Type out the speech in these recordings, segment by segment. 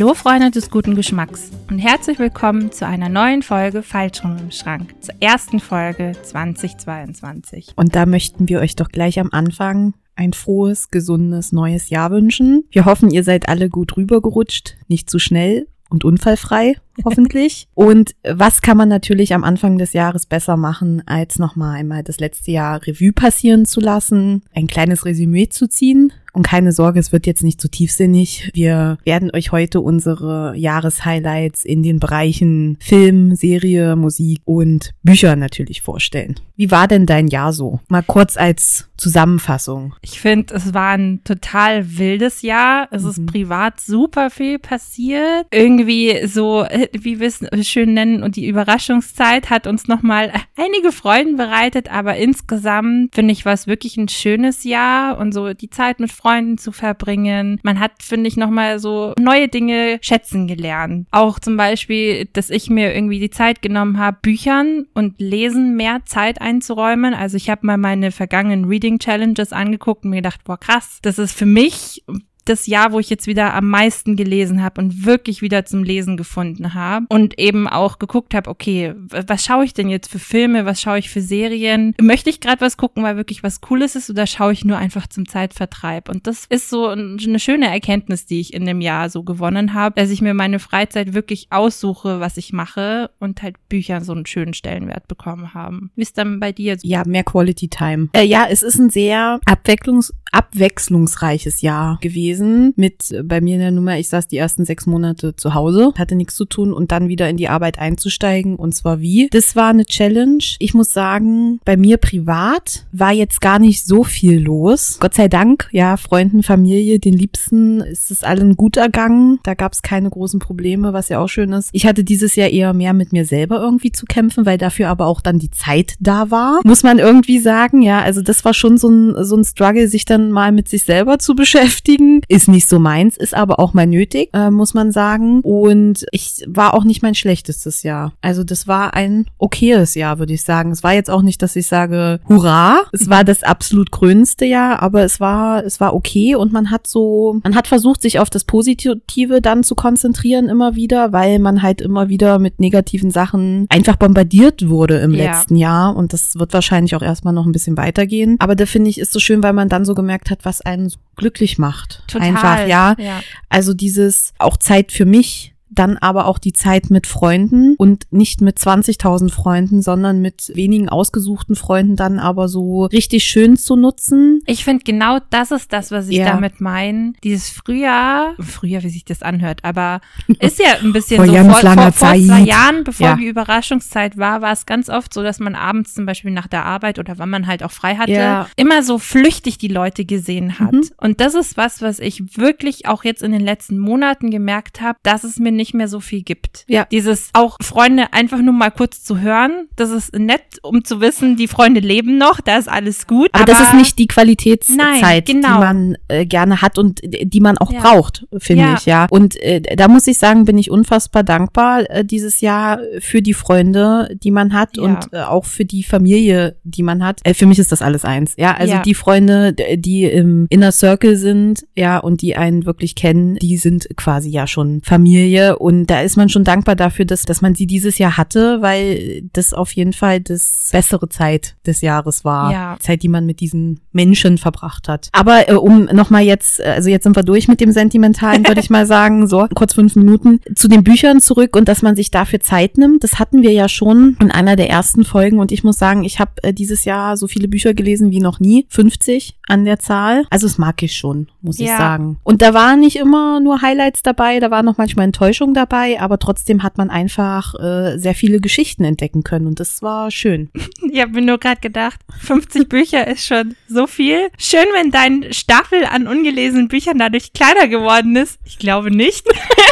Hallo Freunde des guten Geschmacks und herzlich willkommen zu einer neuen Folge Falschrum im Schrank, zur ersten Folge 2022. Und da möchten wir euch doch gleich am Anfang ein frohes, gesundes neues Jahr wünschen. Wir hoffen, ihr seid alle gut rübergerutscht, nicht zu schnell und unfallfrei, hoffentlich. und was kann man natürlich am Anfang des Jahres besser machen, als nochmal einmal das letzte Jahr Revue passieren zu lassen, ein kleines Resümee zu ziehen und keine Sorge, es wird jetzt nicht zu tiefsinnig. Wir werden euch heute unsere Jahreshighlights in den Bereichen Film, Serie, Musik und Bücher natürlich vorstellen. Wie war denn dein Jahr so? Mal kurz als Zusammenfassung. Ich finde, es war ein total wildes Jahr. Es mhm. ist privat super viel passiert. Irgendwie so, wie wir es schön nennen, und die Überraschungszeit hat uns nochmal einige Freuden bereitet, aber insgesamt finde ich, war es wirklich ein schönes Jahr und so die Zeit mit Freunden zu verbringen. Man hat, finde ich, nochmal so neue Dinge schätzen gelernt. Auch zum Beispiel, dass ich mir irgendwie die Zeit genommen habe, Büchern und Lesen mehr Zeit einzuräumen. Also ich habe mal meine vergangenen Reading Challenges angeguckt und mir gedacht, boah krass, das ist für mich das Jahr, wo ich jetzt wieder am meisten gelesen habe und wirklich wieder zum Lesen gefunden habe und eben auch geguckt habe, okay, was schaue ich denn jetzt für Filme, was schaue ich für Serien? Möchte ich gerade was gucken, weil wirklich was Cooles ist oder schaue ich nur einfach zum Zeitvertreib? Und das ist so eine schöne Erkenntnis, die ich in dem Jahr so gewonnen habe, dass ich mir meine Freizeit wirklich aussuche, was ich mache und halt Bücher so einen schönen Stellenwert bekommen haben. Wie ist dann bei dir? Ja, mehr Quality Time. Äh, ja, es ist ein sehr abwechslungs abwechslungsreiches Jahr gewesen. Mit äh, bei mir in der Nummer, ich saß die ersten sechs Monate zu Hause, hatte nichts zu tun und dann wieder in die Arbeit einzusteigen. Und zwar wie? Das war eine Challenge. Ich muss sagen, bei mir privat war jetzt gar nicht so viel los. Gott sei Dank, ja, Freunden, Familie, den Liebsten ist es allen gut ergangen. Da gab es keine großen Probleme, was ja auch schön ist. Ich hatte dieses Jahr eher mehr mit mir selber irgendwie zu kämpfen, weil dafür aber auch dann die Zeit da war. Muss man irgendwie sagen, ja, also das war schon so ein, so ein Struggle, sich dann mal mit sich selber zu beschäftigen. Ist nicht so meins, ist aber auch mal nötig, äh, muss man sagen. Und ich war auch nicht mein schlechtestes Jahr. Also das war ein okayes Jahr, würde ich sagen. Es war jetzt auch nicht, dass ich sage, hurra. Es war das absolut grünste Jahr, aber es war, es war okay und man hat so, man hat versucht, sich auf das Positive dann zu konzentrieren immer wieder, weil man halt immer wieder mit negativen Sachen einfach bombardiert wurde im ja. letzten Jahr und das wird wahrscheinlich auch erstmal noch ein bisschen weitergehen. Aber da finde ich, ist so schön, weil man dann so gemerkt gemerkt hat, was einen so glücklich macht. Total, Einfach, ja. ja. Also dieses auch Zeit für mich, dann aber auch die Zeit mit Freunden und nicht mit 20.000 Freunden, sondern mit wenigen ausgesuchten Freunden dann aber so richtig schön zu nutzen. Ich finde genau das ist das, was ich ja. damit meine. Dieses Frühjahr, Frühjahr, wie sich das anhört, aber ist ja ein bisschen vor so vor, vor, vor zwei Jahren, bevor ja. die Überraschungszeit war, war es ganz oft so, dass man abends zum Beispiel nach der Arbeit oder wann man halt auch frei hatte, ja. immer so flüchtig die Leute gesehen hat. Mhm. Und das ist was, was ich wirklich auch jetzt in den letzten Monaten gemerkt habe, dass es mir nicht mehr so viel gibt. Ja. Dieses auch Freunde einfach nur mal kurz zu hören, das ist nett, um zu wissen, die Freunde leben noch, da ist alles gut. Aber, aber das ist nicht die Qualitätszeit, genau. die man äh, gerne hat und die man auch ja. braucht, finde ja. ich, ja. Und äh, da muss ich sagen, bin ich unfassbar dankbar äh, dieses Jahr für die Freunde, die man hat ja. und äh, auch für die Familie, die man hat. Äh, für mich ist das alles eins, ja. Also die Freunde, die im Inner Circle sind, ja, und die einen wirklich kennen, die sind quasi ja schon Familie und da ist man schon dankbar dafür, dass, dass man sie dieses Jahr hatte, weil das auf jeden Fall das bessere Zeit des Jahres war. Ja. Zeit, die man mit diesen Menschen verbracht hat. Aber äh, um nochmal jetzt, äh, also jetzt sind wir durch mit dem Sentimentalen, würde ich mal sagen, so kurz fünf Minuten, zu den Büchern zurück und dass man sich dafür Zeit nimmt. Das hatten wir ja schon in einer der ersten Folgen und ich muss sagen, ich habe äh, dieses Jahr so viele Bücher gelesen wie noch nie. 50 an der Zahl. Also das mag ich schon, muss ja. ich sagen. Und da waren nicht immer nur Highlights dabei, da war noch manchmal Enttäuschung dabei, aber trotzdem hat man einfach äh, sehr viele Geschichten entdecken können und das war schön. Ich habe mir nur gerade gedacht, 50 Bücher ist schon so viel. Schön, wenn dein Staffel an ungelesenen Büchern dadurch kleiner geworden ist. Ich glaube nicht.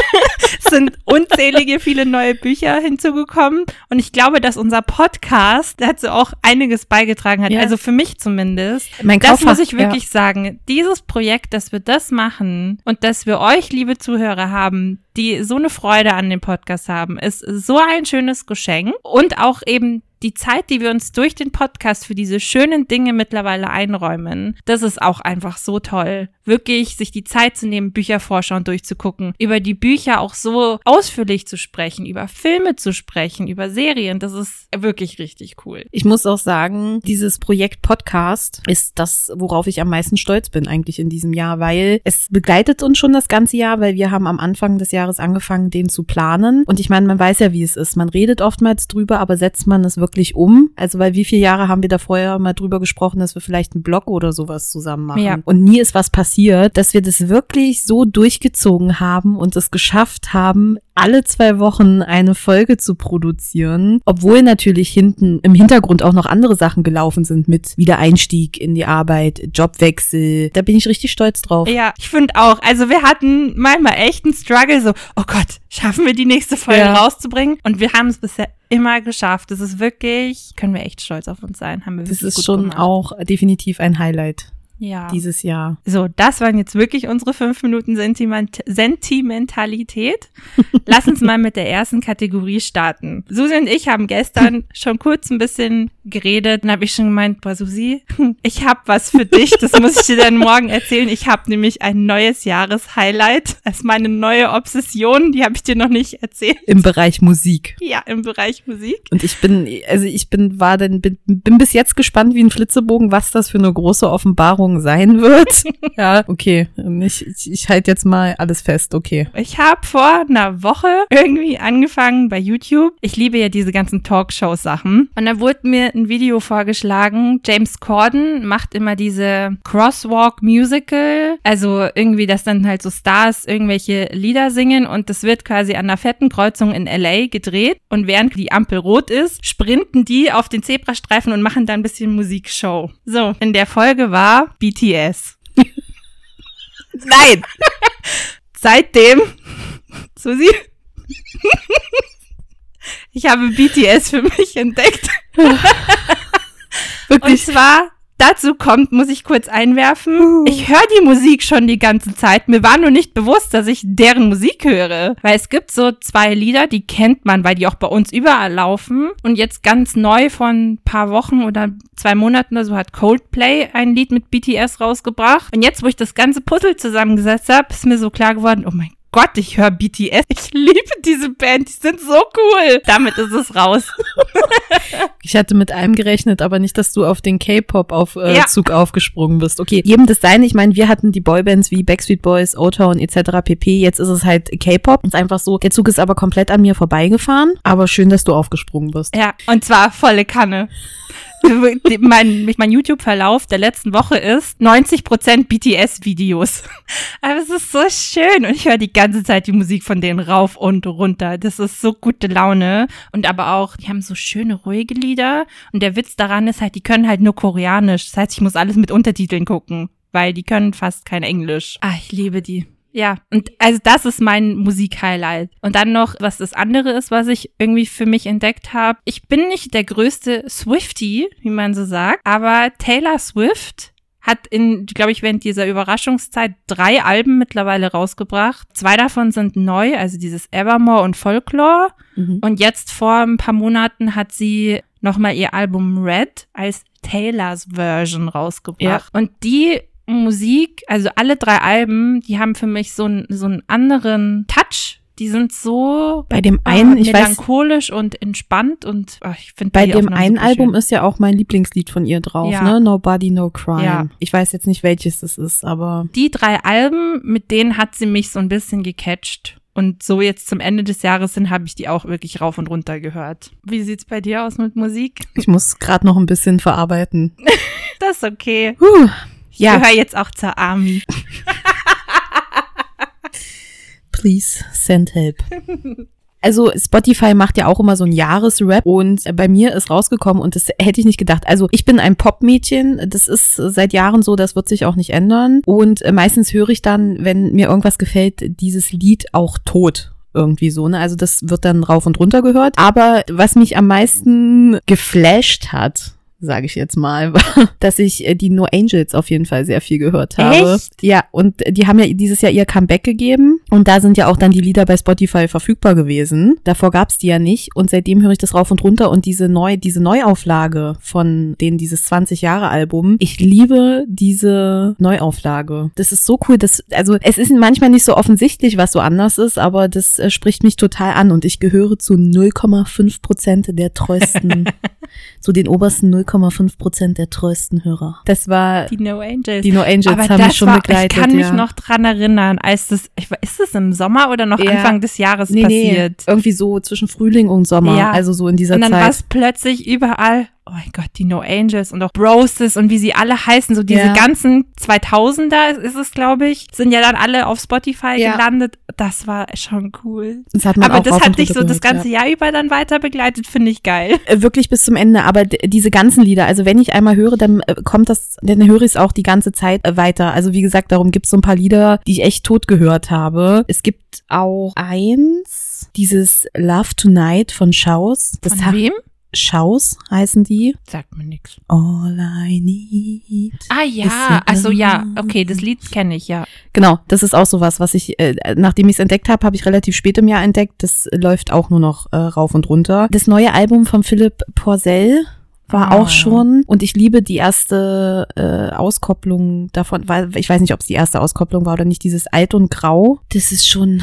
es sind unzählige viele neue Bücher hinzugekommen und ich glaube, dass unser Podcast dazu auch einiges beigetragen hat. Ja. Also für mich zumindest. Mein das ich wirklich ja. sagen. Dieses Projekt, dass wir das machen und dass wir euch, liebe Zuhörer, haben, die so eine Freude an dem Podcast haben, ist so ein schönes Geschenk und auch eben die Zeit, die wir uns durch den Podcast für diese schönen Dinge mittlerweile einräumen, das ist auch einfach so toll, wirklich sich die Zeit zu nehmen, Büchervorschau durchzugucken, über die Bücher auch so ausführlich zu sprechen, über Filme zu sprechen, über Serien. Das ist wirklich richtig cool. Ich muss auch sagen, dieses Projekt Podcast ist das, worauf ich am meisten stolz bin eigentlich in diesem Jahr, weil es begleitet uns schon das ganze Jahr, weil wir haben am Anfang des Jahres angefangen, den zu planen. Und ich meine, man weiß ja, wie es ist. Man redet oftmals drüber, aber setzt man es wirklich um? Also, weil wie viele Jahre haben wir da vorher mal drüber gesprochen, dass wir vielleicht einen Blog oder sowas zusammen machen? Ja. Und nie ist was passiert, dass wir das wirklich so durchgezogen haben und es geschafft haben, alle zwei Wochen eine Folge zu produzieren, obwohl natürlich hinten im Hintergrund auch noch andere Sachen gelaufen sind mit Wiedereinstieg in die Arbeit, Jobwechsel. Da bin ich richtig stolz drauf. Ja, ich finde auch. Also wir hatten manchmal echt einen Struggle, so, oh Gott, schaffen wir die nächste Folge ja. rauszubringen? Und wir haben es bisher immer geschafft. Das ist wirklich, können wir echt stolz auf uns sein. Haben wir das ist schon gemacht. auch definitiv ein Highlight ja. dieses Jahr. So, das waren jetzt wirklich unsere fünf Minuten Sentiment Sentimentalität. Lass uns mal mit der ersten Kategorie starten. Susi und ich haben gestern schon kurz ein bisschen geredet. Dann habe ich schon gemeint, boah, Susi, ich habe was für dich. Das muss ich dir dann morgen erzählen. Ich habe nämlich ein neues Jahreshighlight. Das ist meine neue Obsession. Die habe ich dir noch nicht erzählt. Im Bereich Musik. Ja, im Bereich Musik. Und ich bin, also ich bin, war dann, bin, bin bis jetzt gespannt wie ein Flitzebogen, was das für eine große Offenbarung sein wird. ja, okay. Ich, ich, ich halte jetzt mal alles fest, okay. Ich habe vor einer Woche irgendwie angefangen bei YouTube. Ich liebe ja diese ganzen Talkshow-Sachen. Und da wurde mir ein Video vorgeschlagen. James Corden macht immer diese Crosswalk-Musical. Also irgendwie, dass dann halt so Stars irgendwelche Lieder singen und das wird quasi an einer fetten Kreuzung in LA gedreht. Und während die Ampel rot ist, sprinten die auf den Zebrastreifen und machen da ein bisschen Musikshow. So, in der Folge war BTS. Nein! Seitdem, Susi, ich habe BTS für mich entdeckt. Wirklich? Und zwar dazu kommt, muss ich kurz einwerfen. Uh. Ich höre die Musik schon die ganze Zeit. Mir war nur nicht bewusst, dass ich deren Musik höre. Weil es gibt so zwei Lieder, die kennt man, weil die auch bei uns überall laufen. Und jetzt ganz neu von ein paar Wochen oder zwei Monaten oder so hat Coldplay ein Lied mit BTS rausgebracht. Und jetzt, wo ich das ganze Puzzle zusammengesetzt habe, ist mir so klar geworden, oh mein Gott, ich höre BTS. Ich liebe diese Band. Die sind so cool. Damit ist es raus. ich hatte mit einem gerechnet, aber nicht, dass du auf den K-Pop-Zug äh, aufgesprungen bist. Okay, jedem das sein. Ich meine, wir hatten die Boybands wie Backstreet Boys, O-Town etc. pp. Jetzt ist es halt K-Pop. Ist einfach so. Der Zug ist aber komplett an mir vorbeigefahren. Aber schön, dass du aufgesprungen bist. Ja, und zwar volle Kanne mein, mein YouTube-Verlauf der letzten Woche ist 90% BTS-Videos. Aber es ist so schön und ich höre die ganze Zeit die Musik von denen rauf und runter. Das ist so gute Laune und aber auch, die haben so schöne, ruhige Lieder und der Witz daran ist halt, die können halt nur Koreanisch. Das heißt, ich muss alles mit Untertiteln gucken, weil die können fast kein Englisch. Ah, ich liebe die. Ja, und also das ist mein Musikhighlight. Und dann noch, was das andere ist, was ich irgendwie für mich entdeckt habe. Ich bin nicht der größte Swifty, wie man so sagt, aber Taylor Swift hat in, glaube ich, während dieser Überraschungszeit drei Alben mittlerweile rausgebracht. Zwei davon sind neu, also dieses Evermore und Folklore. Mhm. Und jetzt vor ein paar Monaten hat sie nochmal ihr Album Red als Taylors Version rausgebracht. Ja. Und die Musik, also alle drei Alben, die haben für mich so, einen so einen anderen Touch. Die sind so bei dem einen, äh, ich melancholisch weiß, und entspannt und ach, ich finde bei dem einen Album schön. ist ja auch mein Lieblingslied von ihr drauf, ja. ne? Nobody No Crime. Ja. Ich weiß jetzt nicht welches es ist, aber die drei Alben, mit denen hat sie mich so ein bisschen gecatcht. Und so jetzt zum Ende des Jahres hin habe ich die auch wirklich rauf und runter gehört. Wie sieht's bei dir aus mit Musik? Ich muss gerade noch ein bisschen verarbeiten. das ist okay. Puh. Ja. Ich gehöre jetzt auch zur Army. Please send help. Also Spotify macht ja auch immer so ein Jahresrap und bei mir ist rausgekommen und das hätte ich nicht gedacht. Also ich bin ein Popmädchen, das ist seit Jahren so, das wird sich auch nicht ändern und meistens höre ich dann, wenn mir irgendwas gefällt, dieses Lied auch tot irgendwie so, ne? Also das wird dann rauf und runter gehört. Aber was mich am meisten geflasht hat, sage ich jetzt mal, war, dass ich äh, die No Angels auf jeden Fall sehr viel gehört habe. Echt? Ja, und die haben ja dieses Jahr ihr Comeback gegeben und da sind ja auch dann die Lieder bei Spotify verfügbar gewesen. Davor gab's die ja nicht und seitdem höre ich das rauf und runter und diese neu diese Neuauflage von denen dieses 20 Jahre Album. Ich liebe diese Neuauflage. Das ist so cool, das also es ist manchmal nicht so offensichtlich, was so anders ist, aber das äh, spricht mich total an und ich gehöre zu 0,5 Prozent der treuesten zu den obersten 0,5 Prozent der treuesten Hörer. Das war Die No Angels. die No Angels Aber haben das mich schon war, begleitet. ich kann mich ja. noch dran erinnern, als das, ich, ist das im Sommer oder noch Ja. Anfang des Jahres nee, nee, passiert? irgendwie so zwischen Frühling und Sommer, Ja. also so in dieser Und dann war Zeit. es plötzlich überall, oh mein Gott, die No Angels und auch Broses und wie sie alle heißen, so diese Ja. ganzen 2000er ist es, glaube ich, sind ja dann alle auf Spotify Ja. gelandet. Das war schon cool. Das hat man Aber auch das hat dich so runter das gehört, ganze Jahr über dann weiter begleitet, finde ich geil. ja. Äh, Wirklich bis zum Ende, aber d- diese ganzen Lieder, also wenn ich einmal höre, dann äh, kommt das, dann höre ich es auch die ganze Zeit äh, weiter. Also wie gesagt, darum gibt es so ein paar Lieder, die ich echt tot gehört habe. Es gibt auch eins, dieses Love Tonight von Schaus. Das Von wem? Schaus heißen die. Sagt mir nichts. All I need. Ah ja, also ja, okay, das Lied kenne ich, ja. Genau, das ist auch sowas, was ich, äh, nachdem ich es entdeckt habe, habe ich relativ spät im Jahr entdeckt. Das läuft auch nur noch äh, rauf und runter. Das neue Album von Philipp Porcel war Ah. auch schon und ich liebe die erste äh, Auskopplung davon, weil ich weiß nicht, ob es die erste Auskopplung war oder nicht, dieses Alt und Grau. Das ist schon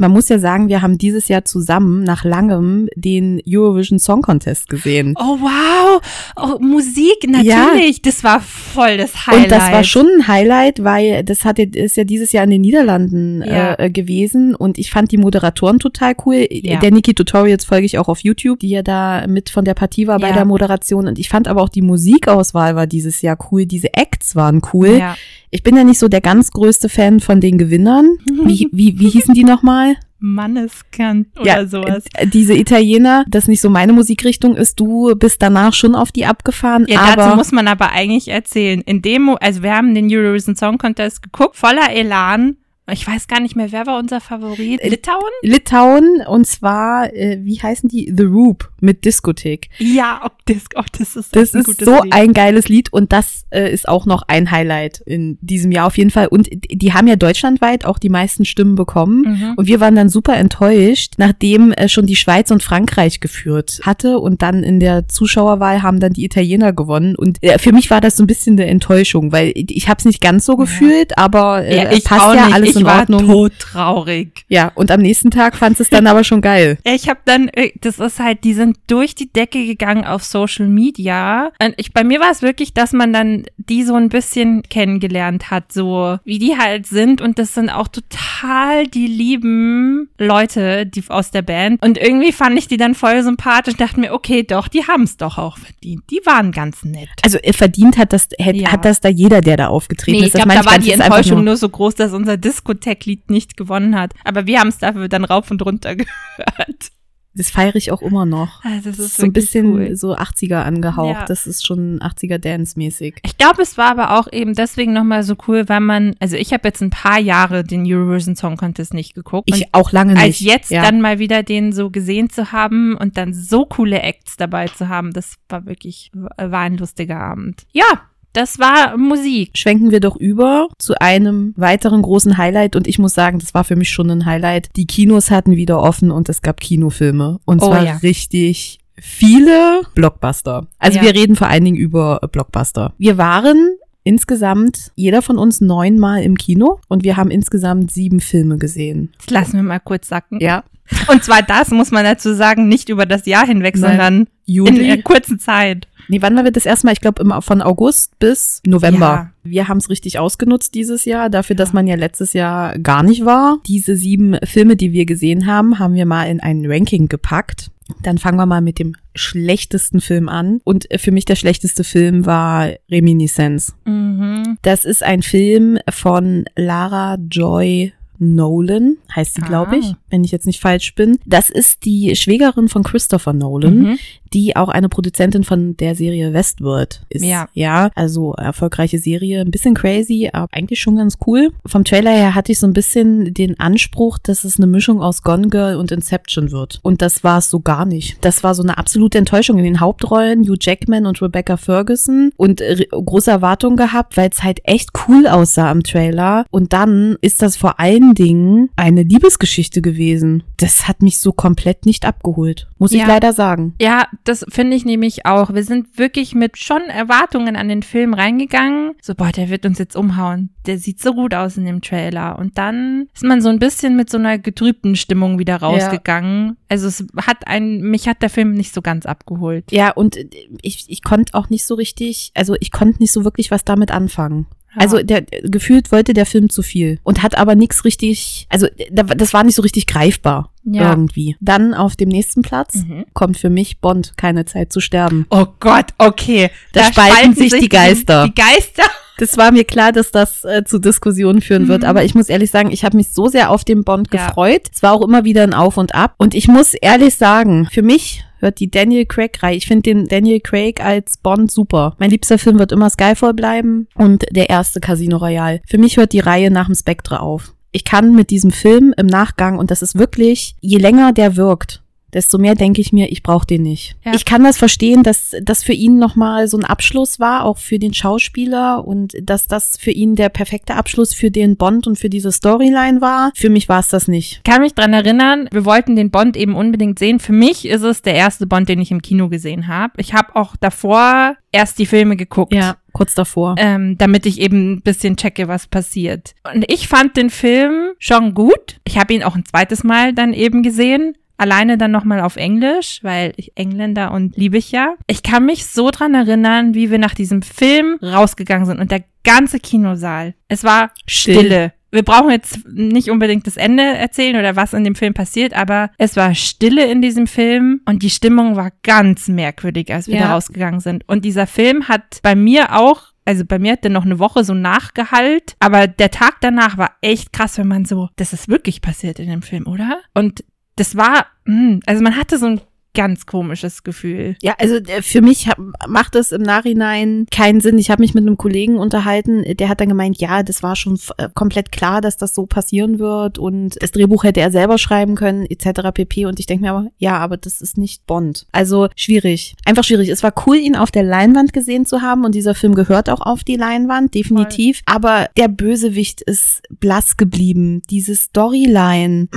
man muss ja sagen, wir haben dieses Jahr zusammen nach langem den Eurovision Song Contest gesehen. Oh wow, oh, Musik, natürlich, das war voll das Highlight. Und das war schon ein Highlight, weil das hat ja, ist ja dieses Jahr in den Niederlanden Ja. äh, gewesen und ich fand die Moderatoren total cool. Ja. Der Niki Tutorials folge ich auch auf YouTube, die ja da mit von der Partie war bei Ja. der Moderation und ich fand aber auch die Musikauswahl war dieses Jahr cool, diese Acts waren cool. Ja. Ich bin ja nicht so der ganz größte Fan von den Gewinnern. Wie, wie, wie hießen die nochmal? Manneskan oder ja, sowas. äh, diese Italiener, das nicht so meine Musikrichtung ist. Du bist danach schon auf die abgefahren, Ja, aber dazu muss man aber eigentlich erzählen. In dem, also wir haben den Eurovision Song Contest geguckt, voller Elan. Ich weiß gar nicht mehr, wer war unser Favorit? Äh, Litauen? Litauen und zwar, äh, wie heißen die? The Roop mit Diskothek. Ja, ob das, oh, das ist Das ein ist so Lied. ein geiles Lied und das äh, ist auch noch ein Highlight in diesem Jahr auf jeden Fall. Und die haben ja deutschlandweit auch die meisten Stimmen bekommen. Mhm. Und wir waren dann super enttäuscht, nachdem äh, schon die Schweiz und Frankreich geführt hatte und dann in der Zuschauerwahl haben dann die Italiener gewonnen. Und äh, für mich war das so ein bisschen eine Enttäuschung, weil ich habe es nicht ganz so gefühlt, aber äh, Ja, passt auch ja nicht. alles ich in war Ordnung. todtraurig. Ja, und am nächsten Tag fand es dann aber schon geil. Ich habe dann, äh, das ist halt, die sind durch die Decke gegangen auf Social Media. Und ich, bei mir war es wirklich, dass man dann die so ein bisschen kennengelernt hat, so wie die halt sind. Und das sind auch total die lieben Leute, die aus der Band. Und irgendwie fand ich die dann voll sympathisch. Dachte mir, okay, doch, die haben es doch auch verdient. Die waren ganz nett. Also äh, verdient hat das, hat, Ja. hat das da jeder, der da aufgetreten Nee, ist. ich glaube, meine da war die Enttäuschung nur- nur so groß, dass unser Diskothek-Lied nicht gewonnen hat. Aber wir haben es dafür dann rauf und runter gehört. Das feiere ich auch immer noch. Also, Das das ist so ein bisschen cool. so 80er angehaucht. Ja. Das ist schon 80er Dance-mäßig. Ich glaube, es war aber auch eben deswegen nochmal so cool, weil man, also ich habe jetzt ein paar Jahre den Eurovision Song Contest nicht geguckt. Ich und auch lange nicht. als jetzt ja. dann mal wieder den so gesehen zu haben und dann so coole Acts dabei zu haben, das war wirklich, war ein lustiger Abend. Ja, das war Musik. schwenken wir doch über zu einem weiteren großen Highlight und ich muss sagen, das war für mich schon ein Highlight. Die Kinos hatten wieder offen und es gab Kinofilme und Oh zwar ja. richtig viele Blockbuster. Also Ja. wir reden vor allen Dingen über Blockbuster. Wir waren insgesamt jeder von uns neunmal im Kino und wir haben insgesamt sieben Filme gesehen. Das lassen wir mal kurz sacken. Ja, Und zwar das, muss man dazu sagen, nicht über das Jahr hinweg, Nein. sondern in Juli. einer kurzen Zeit. Nee, wann war wir das erste Mal? Ich glaube von August bis November. Ja. Wir haben es richtig ausgenutzt dieses Jahr, dafür, dass man ja letztes Jahr gar nicht war. Diese sieben Filme, die wir gesehen haben, haben wir mal in ein Ranking gepackt. Dann fangen wir mal mit dem schlechtesten Film an. Und für mich der schlechteste Film war Reminiscence. Mhm. Das ist ein Film von Lara Joy Nolan, heißt sie, glaube ich, Ah. wenn ich jetzt nicht falsch bin. Das ist die Schwägerin von Christopher Nolan Mhm. Die auch eine Produzentin von der Serie Westworld ist. Ja. Ja, also erfolgreiche Serie, ein bisschen crazy, aber eigentlich schon ganz cool. Vom Trailer her hatte ich so ein bisschen den Anspruch, dass es eine Mischung aus Gone Girl und Inception wird. Und das war es so gar nicht. Das war so eine absolute Enttäuschung in den Hauptrollen, Hugh Jackman und Rebecca Ferguson und äh, große Erwartungen gehabt, weil es halt echt cool aussah am Trailer. Und dann ist das vor allen Dingen eine Liebesgeschichte gewesen. Das hat mich so komplett nicht abgeholt, muss Ja. ich leider sagen. Ja, das finde ich nämlich auch. Wir sind wirklich mit schon Erwartungen an den Film reingegangen. So, boah, der wird uns jetzt umhauen. Der sieht so gut aus in dem Trailer. Und dann ist man so ein bisschen mit so einer getrübten Stimmung wieder rausgegangen. Also es hat ein, mich hat der Film nicht so ganz abgeholt. Ja, und äh, ich, ich konnte auch nicht so richtig, also ich konnte nicht so wirklich was damit anfangen. Ja. Also der gefühlt wollte der Film zu viel und hat aber nichts richtig, also da- das war nicht so richtig greifbar Ja. irgendwie. Dann auf dem nächsten Platz Mhm. kommt für mich Bond, keine Zeit zu sterben. Oh Gott, okay. Da spalten sich die Geister. Die Geister. Das war mir klar, dass das äh, zu Diskussionen führen wird, Mhm. aber ich muss ehrlich sagen, ich habe mich so sehr auf den Bond Ja. gefreut. Es war auch immer wieder ein Auf und Ab und ich muss ehrlich sagen, für mich hört die Daniel Craig Reihe. Ich finde den Daniel Craig als Bond super. Mein liebster Film wird immer Skyfall bleiben und der erste Casino Royale. Für mich hört die Reihe nach dem Spectre auf. Ich kann mit diesem Film im Nachgang und das ist wirklich, je länger der wirkt, desto mehr denke ich mir, ich brauche den nicht. Ja. Ich kann das verstehen, dass das für ihn nochmal so ein Abschluss war, auch für den Schauspieler und dass das für ihn der perfekte Abschluss für den Bond und für diese Storyline war. Für mich war es das nicht. kann mich dran erinnern, wir wollten den Bond eben unbedingt sehen. Für mich ist es der erste Bond, den ich im Kino gesehen habe. Ich habe auch davor erst die Filme geguckt. kurz davor. Ähm, damit ich eben ein bisschen checke, was passiert. Und ich fand den Film schon gut. Ich habe ihn auch ein zweites Mal dann eben gesehen. Alleine dann nochmal auf Englisch, weil ich Engländer und liebe ich ja. Ich kann mich so dran erinnern, wie wir nach diesem Film rausgegangen sind und der ganze Kinosaal. Es war Still. Stille. Wir brauchen jetzt nicht unbedingt das Ende erzählen oder was in dem Film passiert, aber es war Stille in diesem Film und die Stimmung war ganz merkwürdig, als wir Ja. da rausgegangen sind. Und dieser Film hat bei mir auch also bei mir hat der noch eine Woche so nachgehalt, aber der Tag danach war echt krass, wenn man so, das ist wirklich passiert in dem Film, oder? Und das war, mh, also man hatte so ein ganz komisches Gefühl. Ja, also äh, für mich hab, macht es im Nachhinein keinen Sinn. Ich habe mich mit einem Kollegen unterhalten, der hat dann gemeint, ja, das war schon äh, komplett klar, dass das so passieren wird und das Drehbuch hätte er selber schreiben können, etc. pp. Und ich denke mir aber, ja, aber das ist nicht Bond. Also schwierig. Einfach schwierig. Es war cool, ihn auf der Leinwand gesehen zu haben und dieser Film gehört auch auf die Leinwand, definitiv. Aber der Bösewicht ist blass geblieben. Diese Storyline.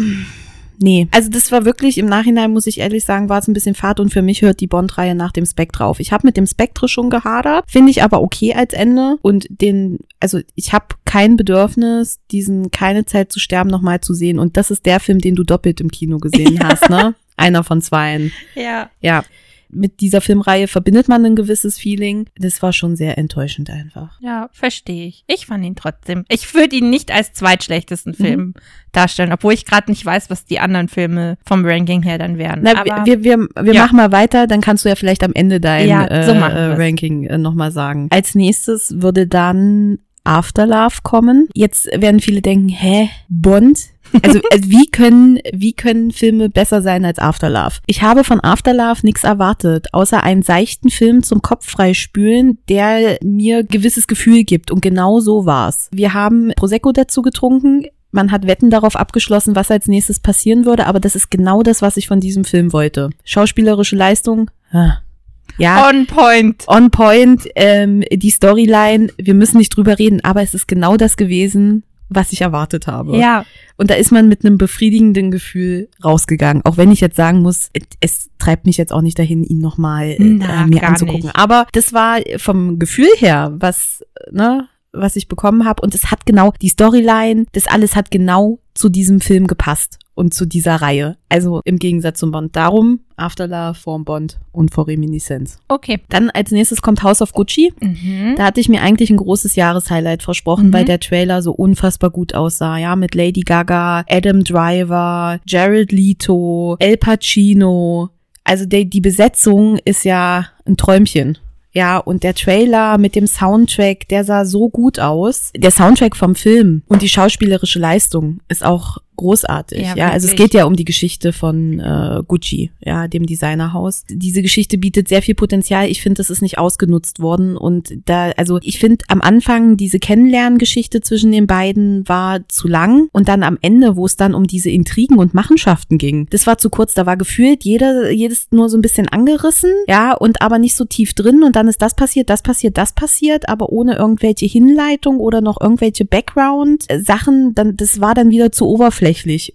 Nee, also das war wirklich, im Nachhinein muss ich ehrlich sagen, war es ein bisschen fad und für mich hört die Bond-Reihe nach dem Spectre auf. Ich habe mit dem Spectre schon gehadert, finde ich aber okay als Ende und den, also ich habe kein Bedürfnis, diesen keine Zeit zu sterben nochmal zu sehen und das ist der Film, den du doppelt im Kino gesehen hast, ne? Einer von zweien. Ja. Ja. Mit dieser Filmreihe verbindet man ein gewisses Feeling. Das war schon sehr enttäuschend einfach. Ja, verstehe ich. Ich fand ihn trotzdem. Ich würde ihn nicht als zweitschlechtesten Film darstellen, obwohl ich gerade nicht weiß, was die anderen Filme vom Ranking her dann wären. Na, Aber wir wir, wir Ja. machen mal weiter, dann kannst du ja vielleicht am Ende dein Ja, so äh. Ranking äh, nochmal sagen. Als nächstes würde dann Afterlove kommen. Jetzt werden viele denken, hä, Bond? Also, also wie können wie können Filme besser sein als Afterlove? Ich habe von Afterlove nichts erwartet, außer einen seichten Film zum Kopf freispülen, der mir gewisses Gefühl gibt und genau so war's. Wir haben Prosecco dazu getrunken. Man hat Wetten darauf abgeschlossen, was als nächstes passieren würde, aber das ist genau das, was ich von diesem Film wollte. Schauspielerische Leistung, ah. ja, on point. on point, ähm, die Storyline, wir müssen nicht drüber reden, aber es ist genau das gewesen, was ich erwartet habe. Ja, Und da ist man mit einem befriedigenden Gefühl rausgegangen. Auch wenn ich jetzt sagen muss, es treibt mich jetzt auch nicht dahin, ihn nochmal Na, äh, mir anzugucken. nicht. Aber das war vom Gefühl her, was, ne, was ich bekommen habe. Und es hat genau, die Storyline, das alles hat genau zu diesem Film gepasst und zu dieser Reihe. Also im Gegensatz zum Bond. Darum Afterlove, Form Bond und vor Reminiszenz. okay. Dann als nächstes kommt House of Gucci. Mhm. Da hatte ich mir eigentlich ein großes Jahreshighlight versprochen, Mhm. weil der Trailer so unfassbar gut aussah. Ja, mit Lady Gaga, Adam Driver, Jared Leto, El Pacino. Also die, die Besetzung ist ja ein Träumchen. Ja, und der Trailer mit dem Soundtrack, der sah so gut aus. Der Soundtrack vom Film und die schauspielerische Leistung ist auch großartig. Ja, Ja, also es geht ja um die Geschichte von äh, Gucci, ja, dem Designerhaus. Diese Geschichte bietet sehr viel Potenzial. Ich finde, das ist nicht ausgenutzt worden und da, also ich finde am Anfang diese Kennenlerngeschichte zwischen den beiden war zu lang und dann am Ende, wo es dann um diese Intrigen und Machenschaften ging, das war zu kurz. Da war gefühlt jeder, jedes nur so ein bisschen angerissen, ja, und aber nicht so tief drin und dann ist das passiert, das passiert, das passiert, aber ohne irgendwelche Hinleitung oder noch irgendwelche Background-Sachen, dann, das war dann wieder zu oberflächlich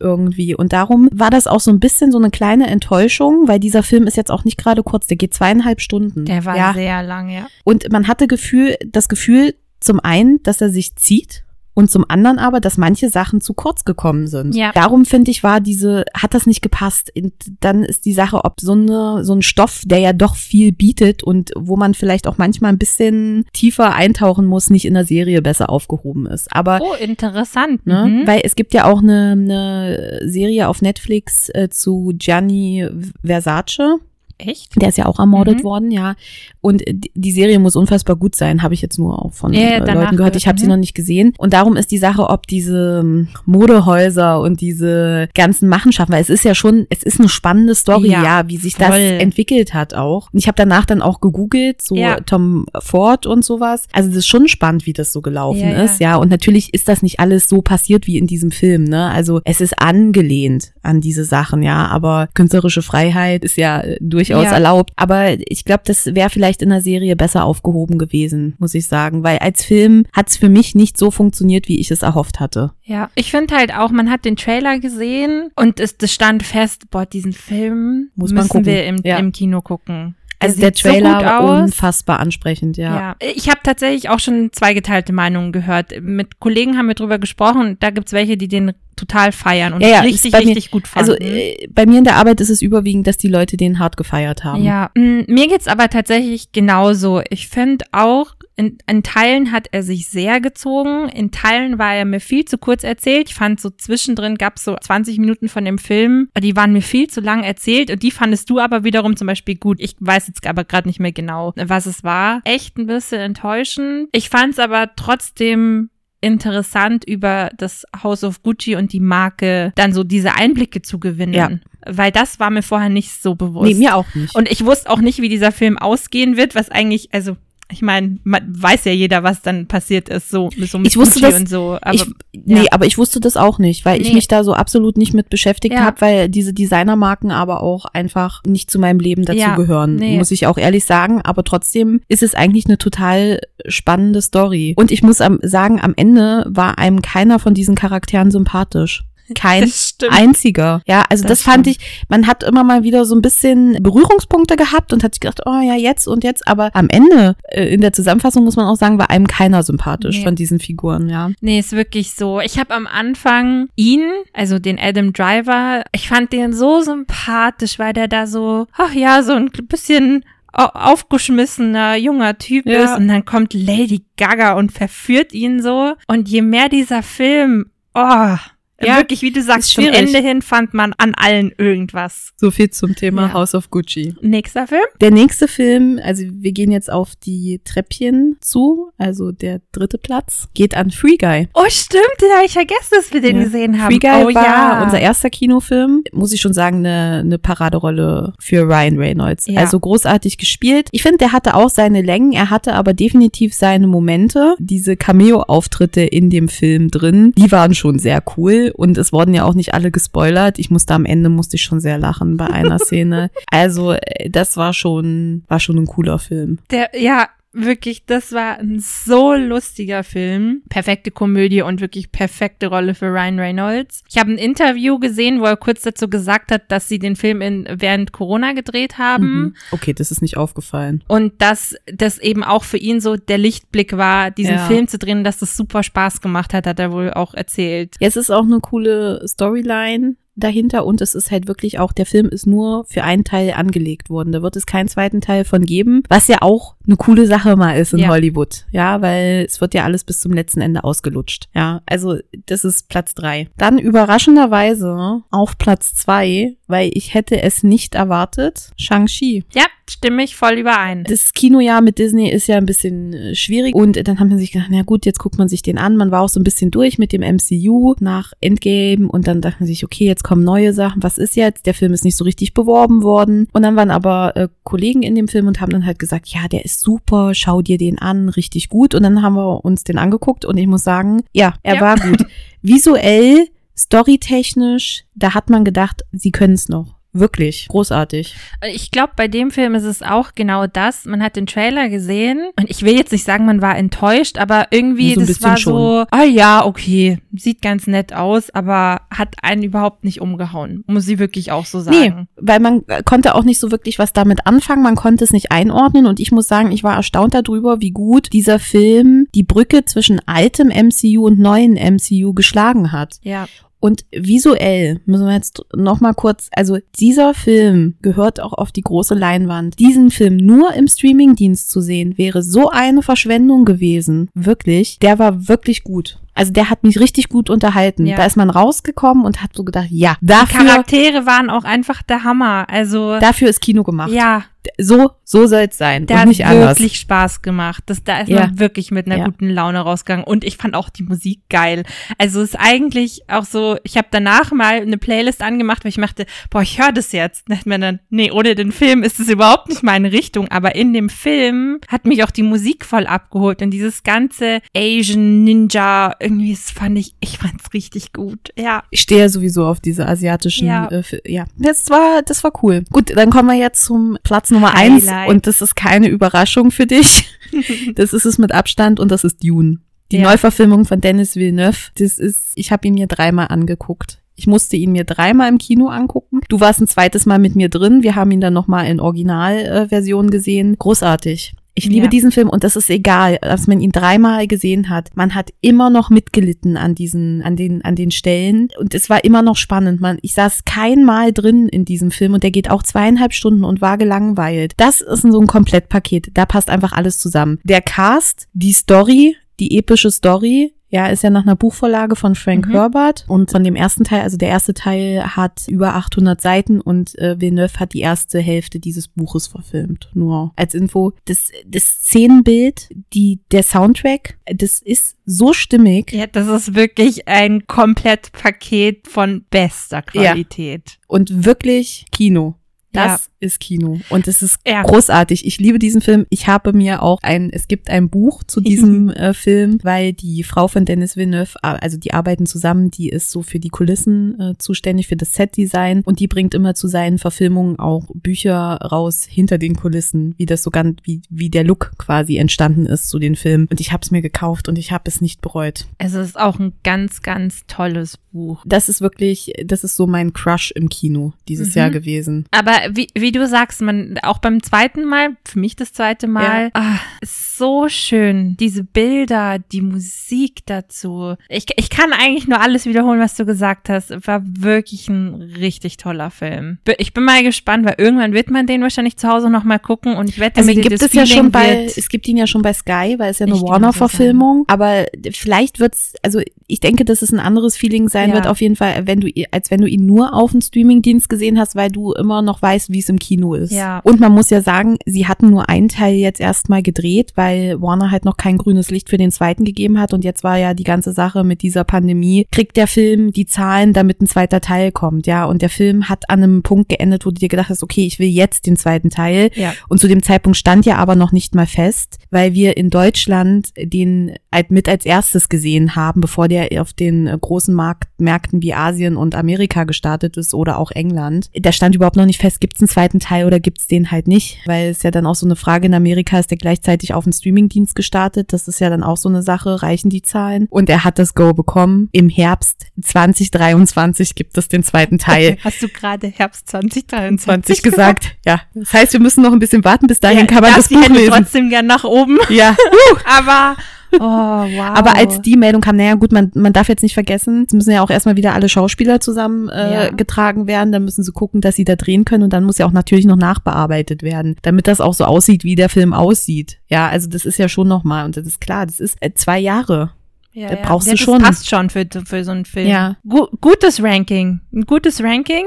irgendwie. Und darum war das auch so ein bisschen so eine kleine Enttäuschung, weil dieser Film ist jetzt auch nicht gerade kurz, der geht zweieinhalb Stunden. Der war ja. sehr lang, ja. Und man hatte Gefühl, das Gefühl zum einen, dass er sich zieht. Und zum anderen aber, dass manche Sachen zu kurz gekommen sind. Ja. Darum finde ich, war diese, hat das nicht gepasst. Und dann ist die Sache, ob so eine, so ein Stoff, der ja doch viel bietet und wo man vielleicht auch manchmal ein bisschen tiefer eintauchen muss, nicht in der Serie besser aufgehoben ist. Aber Oh, interessant. Ne? Mhm. Weil es gibt ja auch eine, eine Serie auf Netflix äh, zu Gianni Versace. Echt? Der ist ja auch ermordet Mhm. worden, ja. Und die Serie muss unfassbar gut sein, habe ich jetzt nur auch von Ja, äh, Leuten gehört. Ich habe sie mhm. noch nicht gesehen. Und darum ist die Sache, ob diese ähm, Modehäuser und diese ganzen Machenschaften, weil es ist ja schon, es ist eine spannende Story, ja, Ja, wie sich voll. das entwickelt hat auch. Und ich habe danach dann auch gegoogelt, so Ja. Tom Ford und sowas. Also das ist schon spannend, wie das so gelaufen ist, ja. Und natürlich ist das nicht alles so passiert wie in diesem Film, ne? Also es ist angelehnt an diese Sachen, ja. Aber künstlerische Freiheit ist ja äh, durchaus Ja. erlaubt. Aber ich glaube, das wäre vielleicht in der Serie besser aufgehoben gewesen, muss ich sagen. Weil als Film hat es für mich nicht so funktioniert, wie ich es erhofft hatte. Ja, ich finde halt auch, man hat den Trailer gesehen und es, das stand fest, boah, diesen Film Muss man müssen wir im, Ja. im Kino gucken. Also der so Trailer aus. unfassbar ansprechend, ja. Ja. Ich habe tatsächlich auch schon zweigeteilte Meinungen gehört. Mit Kollegen haben wir drüber gesprochen da gibt's welche, die den total feiern und Ja, ja, richtig, bei mir- richtig gut fanden. Also äh, bei mir in der Arbeit ist es überwiegend, dass die Leute den hart gefeiert haben. Ja, mir geht's aber tatsächlich genauso. Ich finde auch, in, in Teilen hat er sich sehr gezogen, in Teilen war er mir viel zu kurz erzählt. Ich fand so zwischendrin gab's so 20 Minuten von dem Film, die waren mir viel zu lang erzählt und die fandest du aber wiederum zum Beispiel gut. Ich weiß jetzt aber gerade nicht mehr genau, was es war. Echt ein bisschen enttäuschend. Ich fand's aber trotzdem interessant über das House of Gucci und die Marke dann so diese Einblicke zu gewinnen. Ja. Weil das war mir vorher nicht so bewusst. Nee, mir auch nicht. Und ich wusste auch nicht, wie dieser Film ausgehen wird, was eigentlich, also ich meine, man weiß ja jeder, was dann passiert ist, so, so mit Ich wusste Gucci das- und so. Aber ich, nee, aber ich wusste das auch nicht, weil ich Nee. mich da so absolut nicht mit beschäftigt Ja. habe, weil diese Designermarken aber auch einfach nicht zu meinem Leben Ja, dazugehören, nee. muss ich auch ehrlich sagen. Aber trotzdem ist es eigentlich eine total spannende Story. Und ich muss am, sagen, am Ende war einem keiner von diesen Charakteren sympathisch. Kein einziger. Ja, also das, Das fand stimmt. ich, man hat immer mal wieder so ein bisschen Berührungspunkte gehabt und hat sich gedacht, oh ja, jetzt und jetzt, aber am Ende, äh, in der Zusammenfassung muss man auch sagen, war einem keiner sympathisch Nee. von diesen Figuren, ja. Nee, ist wirklich so. Ich habe am Anfang ihn, also den Adam Driver, ich fand den so sympathisch, weil der da so, ach ja, so ein bisschen au- aufgeschmissener junger Typ Ja. ist und dann kommt Lady Gaga und verführt ihn so und je mehr dieser Film, oh, Ja, wirklich, wie du sagst, zum. Ende hin fand man an allen irgendwas. So viel zum Thema Ja. House of Gucci. Nächster Film? Der nächste Film, also wir gehen jetzt auf die Treppchen zu, also der dritte Platz, geht an Free Guy. Oh, stimmt, den habe ich vergessen, dass wir den Ja. gesehen haben. Free Guy oh, war ja. unser erster Kinofilm. Muss ich schon sagen, eine, eine Paraderolle für Ryan Reynolds. Ja. Also großartig gespielt. Ich finde, der hatte auch seine Längen, er hatte aber definitiv seine Momente. Diese Cameo-Auftritte in dem Film drin, die waren schon sehr cool und es wurden ja auch nicht alle gespoilert. Ich musste am Ende, musste ich schon sehr lachen bei einer Szene. Also äh, das war schon, war schon ein cooler Film. Der, ja, wirklich, das war ein so lustiger Film. Perfekte Komödie und wirklich perfekte Rolle für Ryan Reynolds. Ich habe ein Interview gesehen, wo er kurz dazu gesagt hat, dass sie den Film in, während Corona gedreht haben. Mhm. Okay, das ist nicht aufgefallen. Und dass das eben auch für ihn so der Lichtblick war, diesen Ja. Film zu drehen, dass das super Spaß gemacht hat, hat er wohl auch erzählt. Ja, es ist auch eine coole Storyline dahinter und es ist halt wirklich auch, der Film ist nur für einen Teil angelegt worden. Da wird es keinen zweiten Teil von geben, was ja auch eine coole Sache mal ist in Ja. Hollywood. Ja, weil es wird ja alles bis zum letzten Ende ausgelutscht. Ja, also das ist Platz drei. Dann überraschenderweise auf Platz zwei, weil ich hätte es nicht erwartet, Shang-Chi. Ja, stimme ich voll überein. Das Kinojahr mit Disney ist ja ein bisschen äh, schwierig und dann hat man sich gedacht, na gut, jetzt guckt man sich den an. Man war auch so ein bisschen durch mit dem MCU nach Endgame und dann dachte man sich, okay, jetzt kommen neue Sachen. Was ist jetzt? Der Film ist nicht so richtig beworben worden. Und dann waren aber äh, Kollegen in dem Film und haben dann halt gesagt, ja, der ist super, schau dir den an, richtig gut. Und dann haben wir uns den angeguckt und ich muss sagen, ja, er Ja. war gut. Visuell, storytechnisch, da hat man gedacht, sie können es noch. Wirklich großartig. Ich glaube, bei dem Film ist es auch genau das. Man hat den Trailer gesehen und ich will jetzt nicht sagen, man war enttäuscht, aber irgendwie, So das war schon. so, ah ja, okay, sieht ganz nett aus, aber hat einen überhaupt nicht umgehauen. Muss ich wirklich auch so Nee, sagen. weil man konnte auch nicht so wirklich was damit anfangen, man konnte es nicht einordnen und ich muss sagen, ich war erstaunt darüber, wie gut dieser Film die Brücke zwischen altem MCU und neuen MCU geschlagen hat. Ja. Und visuell müssen wir jetzt noch mal kurz, also dieser Film gehört auch auf die große Leinwand. Diesen Film nur im Streamingdienst zu sehen, wäre so eine Verschwendung gewesen. Wirklich. Der war wirklich gut. Also der hat mich richtig gut unterhalten. Ja. Da ist man rausgekommen und hat so gedacht, ja, Die dafür, Charaktere waren auch einfach der Hammer. Also, dafür ist Kino gemacht. ja, So, so soll es sein der und hat nicht anders. wirklich Spaß gemacht. Das, da ist Ja. man wirklich mit einer Ja. guten Laune rausgegangen. Und ich fand auch die Musik geil. Also es ist eigentlich auch so, ich habe danach mal eine Playlist angemacht, weil ich dachte, boah, ich höre das jetzt. Hat mir dann, nee, ohne den Film ist es überhaupt nicht meine Richtung. Aber in dem Film hat mich auch die Musik voll abgeholt. Und dieses ganze Asian Ninja, irgendwie, das fand ich, ich fand's richtig gut. Ja. Ich stehe ja sowieso auf diese asiatischen, Ja. ja. Äh, ja. Das war, das war cool. Gut, dann kommen wir jetzt zum Platz Nummer eins Highlight. und das ist keine Überraschung für dich. das ist es mit Abstand und das ist Dune. Die Ja. Neuverfilmung von Dennis Villeneuve. Das ist, ich habe ihn mir dreimal angeguckt. Ich musste ihn mir dreimal im Kino angucken. Du warst ein zweites Mal mit mir drin. Wir haben ihn dann nochmal in Originalversion äh, gesehen. Großartig. Ich liebe Ja. diesen Film und das ist egal, dass man ihn dreimal gesehen hat. Man hat immer noch mitgelitten an diesen, an den, an den Stellen und es war immer noch spannend. Man, ich saß kein Mal drin in diesem Film und der geht auch zweieinhalb Stunden und war gelangweilt. Das ist so ein Komplettpaket. Da passt einfach alles zusammen. Der Cast, die Story, die epische Story, ja, ist ja nach einer Buchvorlage von Frank Mhm. Herbert und von dem ersten Teil, also der erste Teil hat über 800 Seiten und äh, Villeneuve hat die erste Hälfte dieses Buches verfilmt. Nur als Info, das, das Szenenbild, die, der Soundtrack, das ist so stimmig Ja, das ist wirklich ein Komplettpaket von bester Qualität. und wirklich Kino. Das Ja. ist Kino und es ist Ja. großartig. Ich liebe diesen Film. Ich habe mir auch ein, es gibt ein Buch zu diesem äh, Film, weil die Frau von Dennis Villeneuve, also die arbeiten zusammen, die ist so für die Kulissen äh, zuständig, für das Setdesign und die bringt immer zu seinen Verfilmungen auch Bücher raus hinter den Kulissen, wie das so ganz, wie, wie der Look quasi entstanden ist zu den Filmen. Und ich habe es mir gekauft und ich habe es nicht bereut. Es ist auch ein ganz, ganz tolles Buch. Das ist wirklich, das ist so mein Crush im Kino dieses Mhm. Jahr gewesen. Aber wie, wie du sagst, man auch beim zweiten Mal, für mich das zweite Mal, ah, ist so schön. Diese Bilder, die Musik dazu. Ich, ich kann eigentlich nur alles wiederholen, was du gesagt hast. War wirklich ein richtig toller Film. Ich bin mal gespannt, weil irgendwann wird man den wahrscheinlich zu Hause noch mal gucken und ich wette Also mit gibt das es ja schon bei, wird- es gibt ihn ja schon bei Sky, weil es ja eine Warner-Verfilmung. Aber vielleicht wird's, also ich denke, dass es ein anderes Feeling sein Ja. wird auf jeden Fall, wenn du, als wenn du ihn nur auf dem Streamingdienst gesehen hast, weil du immer noch weißt, wie es im Kino ist. Ja. Und man muss ja sagen, sie hatten nur einen Teil jetzt erstmal gedreht, weil Warner halt noch kein grünes Licht für den zweiten gegeben hat. Und jetzt war ja die ganze Sache mit dieser Pandemie. Kriegt der Film die Zahlen, damit ein zweiter Teil kommt, ja. Und der Film hat an einem Punkt geendet, wo du dir gedacht hast, okay, ich will jetzt den zweiten Teil. Ja. Und zu dem Zeitpunkt stand ja aber noch nicht mal fest, weil wir in Deutschland den mit als erstes gesehen haben, bevor der auf den äh, großen Markt, Märkten wie Asien und Amerika gestartet ist oder auch England. Da stand überhaupt noch nicht fest, gibt es einen zweiten Teil oder gibt es den halt nicht, weil es ja dann auch so eine Frage in Amerika ist, der gleichzeitig auf den Streamingdienst gestartet. Das ist ja dann auch so eine Sache, reichen die Zahlen? Und er hat das Go bekommen. Im Herbst 2023 gibt es den zweiten Teil. Hast du gerade Herbst 2023 20 gesagt. Ja. Das heißt, wir müssen noch ein bisschen warten. Bis dahin kann man das Buch lesen. trotzdem gern nach oben. Ja. Aber Oh, wow. Aber als die Meldung kam, naja gut, man, man darf jetzt nicht vergessen, es müssen ja auch erstmal wieder alle Schauspieler zusammen äh, Ja. getragen werden, dann müssen sie gucken, dass sie da drehen können und dann muss ja auch natürlich noch nachbearbeitet werden, damit das auch so aussieht, wie der Film aussieht. Ja, also das ist ja schon nochmal und das ist klar, das ist äh, zwei Jahre. ja, da brauchst du das schon. passt schon für, für so einen Film. Ja. Gu gutes Ranking. Ein gutes Ranking.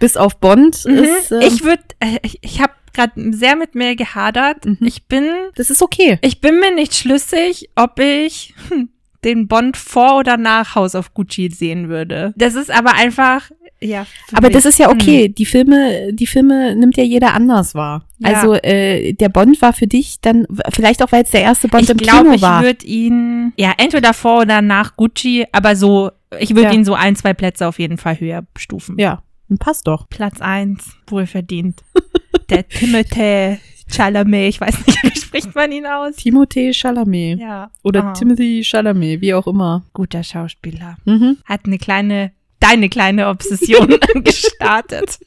Bis auf Bond Mhm. ist, äh, ich würde, äh, ich, ich habe gerade sehr mit mir gehadert. Mhm. Ich bin, das ist okay. ich bin mir nicht schlüssig, ob ich hm, den Bond vor oder nach House of Gucci sehen würde. Das ist aber einfach, ja. Aber mich. das ist ja Hm. okay. Die Filme, die Filme nimmt ja jeder anders wahr. Ja. Also äh, der Bond war für dich dann vielleicht auch, weil es der erste Bond Ich im glaube, Kino ich war. würde ihn, ja, entweder vor oder nach Gucci, aber so, ich würde Ja. ihn so ein, zwei Plätze auf jeden Fall höher stufen. ja, dann passt doch. Platz eins, wohlverdient. Der Timothée Chalamet, ich weiß nicht, wie spricht man ihn aus? Timothée Chalamet Ja. oder Oh, Timothy Chalamet, wie auch immer. Guter Schauspieler. Mhm. Hat eine kleine, deine kleine Obsession gestartet.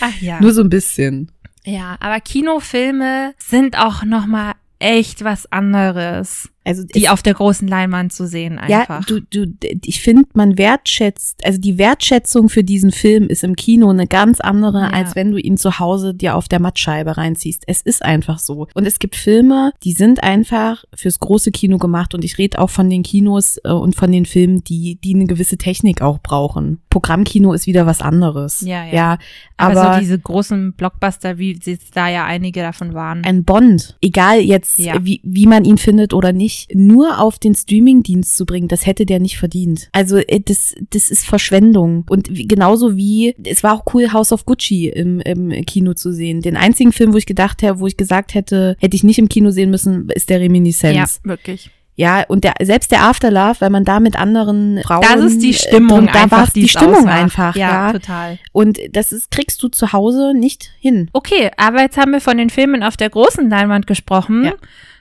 Ach ja. Nur so ein bisschen. Ja, aber Kinofilme sind auch nochmal echt was anderes, Also die es- auf der großen Leinwand zu sehen ja, einfach. du, du, ich finde, man wertschätzt, also die Wertschätzung für diesen Film ist im Kino eine ganz andere, Ja. als wenn du ihn zu Hause dir auf der Mattscheibe reinziehst. Es ist einfach so. Und es gibt Filme, die sind einfach fürs große Kino gemacht und ich rede auch von den Kinos äh, und von den Filmen, die, die eine gewisse Technik auch brauchen. Programmkino ist wieder was anderes. Ja, ja. ja aber, aber so diese großen Blockbuster, wie da ja einige davon waren. ein Bond, egal jetzt, Ja. wie, wie man ihn findet oder nicht, nur auf den Streamingdienst zu bringen, das hätte der nicht verdient. Also äh, das, das ist Verschwendung. Und genauso wie, es war auch cool, House of Gucci im, im Kino zu sehen. Den einzigen Film, wo ich gedacht habe, wo ich gesagt hätte, hätte ich nicht im Kino sehen müssen, ist der ja, Reminiscence. wirklich. Ja, und der, selbst der Afterlove, weil man da mit anderen Frauen. Das ist die äh, Stimmung drin- da einfach, war's die Stimmung ausmacht. einfach, ja, ja. total. Und das ist, kriegst du zu Hause nicht hin. Okay, aber jetzt haben wir von den Filmen auf der großen Leinwand gesprochen. Ja.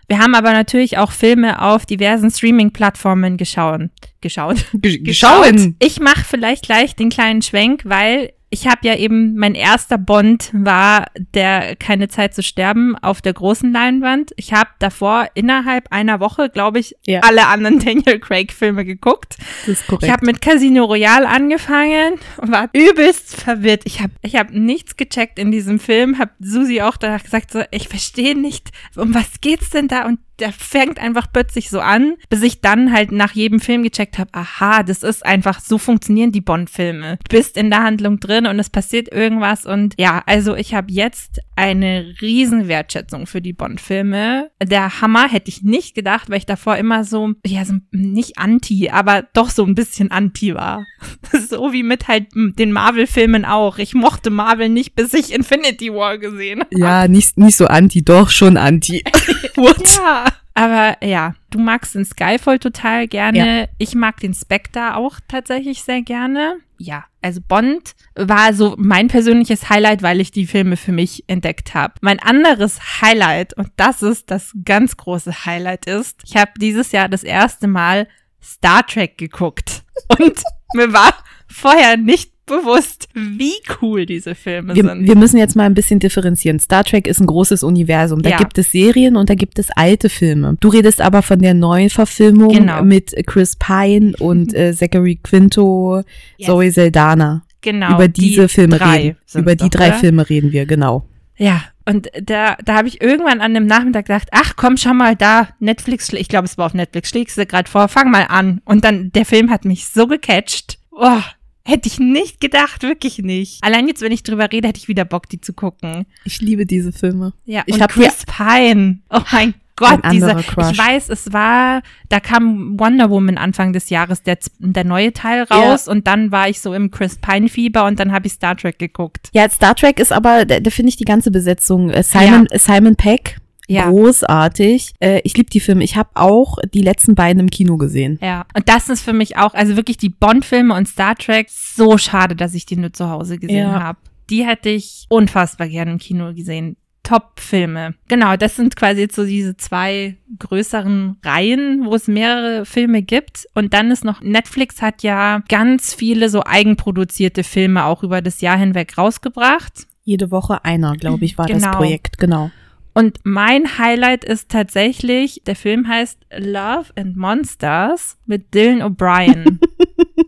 Wir haben aber natürlich auch Filme auf diversen Streaming-Plattformen geschaut. Geschaut. Geschauen. Ich mache vielleicht gleich den kleinen Schwenk, weil ich habe ja eben, mein erster Bond war der Keine Zeit zu sterben auf der großen Leinwand. Ich habe davor innerhalb einer Woche, glaube ich, Ja. alle anderen Daniel Craig-Filme geguckt. Das ist korrekt. Ich habe mit Casino Royale angefangen und war übelst verwirrt. Ich habe ich hab nichts gecheckt in diesem Film, habe Susi auch danach gesagt, so, ich verstehe nicht, um was geht's denn da? Und der fängt einfach plötzlich so an, bis ich dann halt nach jedem Film gecheckt habe, aha, das ist einfach, so funktionieren die Bond-Filme. Du bist in der Handlung drin und es passiert irgendwas und ja, also ich habe jetzt eine riesen Wertschätzung für die Bond-Filme. Der Hammer hätte ich nicht gedacht, weil ich davor immer so, ja, so nicht anti, aber doch so ein bisschen anti war. so wie mit halt den Marvel-Filmen auch. Ich mochte Marvel nicht, bis ich Infinity War gesehen habe. Ja, nicht, nicht so anti, doch schon anti. What? Ja. Aber ja, du magst den Skyfall total gerne. Ich mag den Spectre auch tatsächlich sehr gerne. Ja, also Bond war so mein persönliches Highlight, weil ich die Filme für mich entdeckt habe. Mein anderes Highlight, und das ist das ganz große Highlight ist, ich habe dieses Jahr das erste Mal Star Trek geguckt. Und mir war vorher nicht bewusst, wie cool diese Filme Wir, sind. wir müssen jetzt mal ein bisschen differenzieren. Star Trek ist ein großes Universum. Da Ja. gibt es Serien und da gibt es alte Filme. Du redest aber von der Neuverfilmung Genau. mit Chris Pine und äh, Zachary Quinto, Yes. Zoe Saldana. genau. Über diese die Filme reden. Über die doch, drei oder? Filme reden wir, genau. Ja, und da, da habe ich irgendwann an dem Nachmittag gedacht, ach komm, schau mal da, Netflix, ich glaube, es war auf Netflix, schlägst du gerade vor, fang mal an. Und dann, der Film hat mich so gecatcht. Oh, hätte ich nicht gedacht, wirklich nicht. Allein jetzt, wenn ich drüber rede, hätte ich wieder Bock, die zu gucken. Ich liebe diese Filme. Ja, Ich und hab Chris Pine. Oh mein Gott, Ein diese, anderer Crush. ich weiß, es war, da kam Wonder Woman Anfang des Jahres, der, der neue Teil raus und dann war ich so im Chris Pine Fieber und dann habe ich Star Trek geguckt. Ja, Star Trek ist aber, da, da finde ich die ganze Besetzung. Äh, Simon, Simon Peck, Ja. großartig. Äh, ich liebe die Filme. Ich habe auch die letzten beiden im Kino gesehen. Ja, und das ist für mich auch, also wirklich die Bond-Filme und Star Trek, so schade, dass ich die nur zu Hause gesehen Ja. habe. Die hätte ich unfassbar gerne im Kino gesehen. Top-Filme. Genau, das sind quasi jetzt so diese zwei größeren Reihen, wo es mehrere Filme gibt. Und dann ist noch, Netflix hat ja ganz viele so eigenproduzierte Filme auch über das Jahr hinweg rausgebracht. Jede Woche einer, glaube ich, war das Genau. Projekt, genau. Und mein Highlight ist tatsächlich, der Film heißt Love and Monsters mit Dylan O'Brien.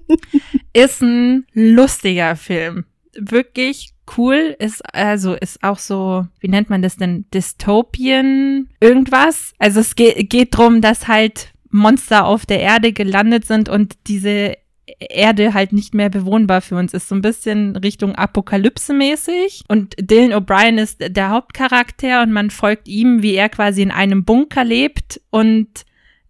ist ein lustiger Film. Wirklich cool. Ist, also, ist auch so, wie nennt man das denn? Dystopien irgendwas. Also es geht, geht drum, dass halt Monster auf der Erde gelandet sind und diese Erde halt nicht mehr bewohnbar für uns ist. So ein bisschen Richtung Apokalypse mäßig. Und Dylan O'Brien ist der Hauptcharakter und man folgt ihm, wie er quasi in einem Bunker lebt und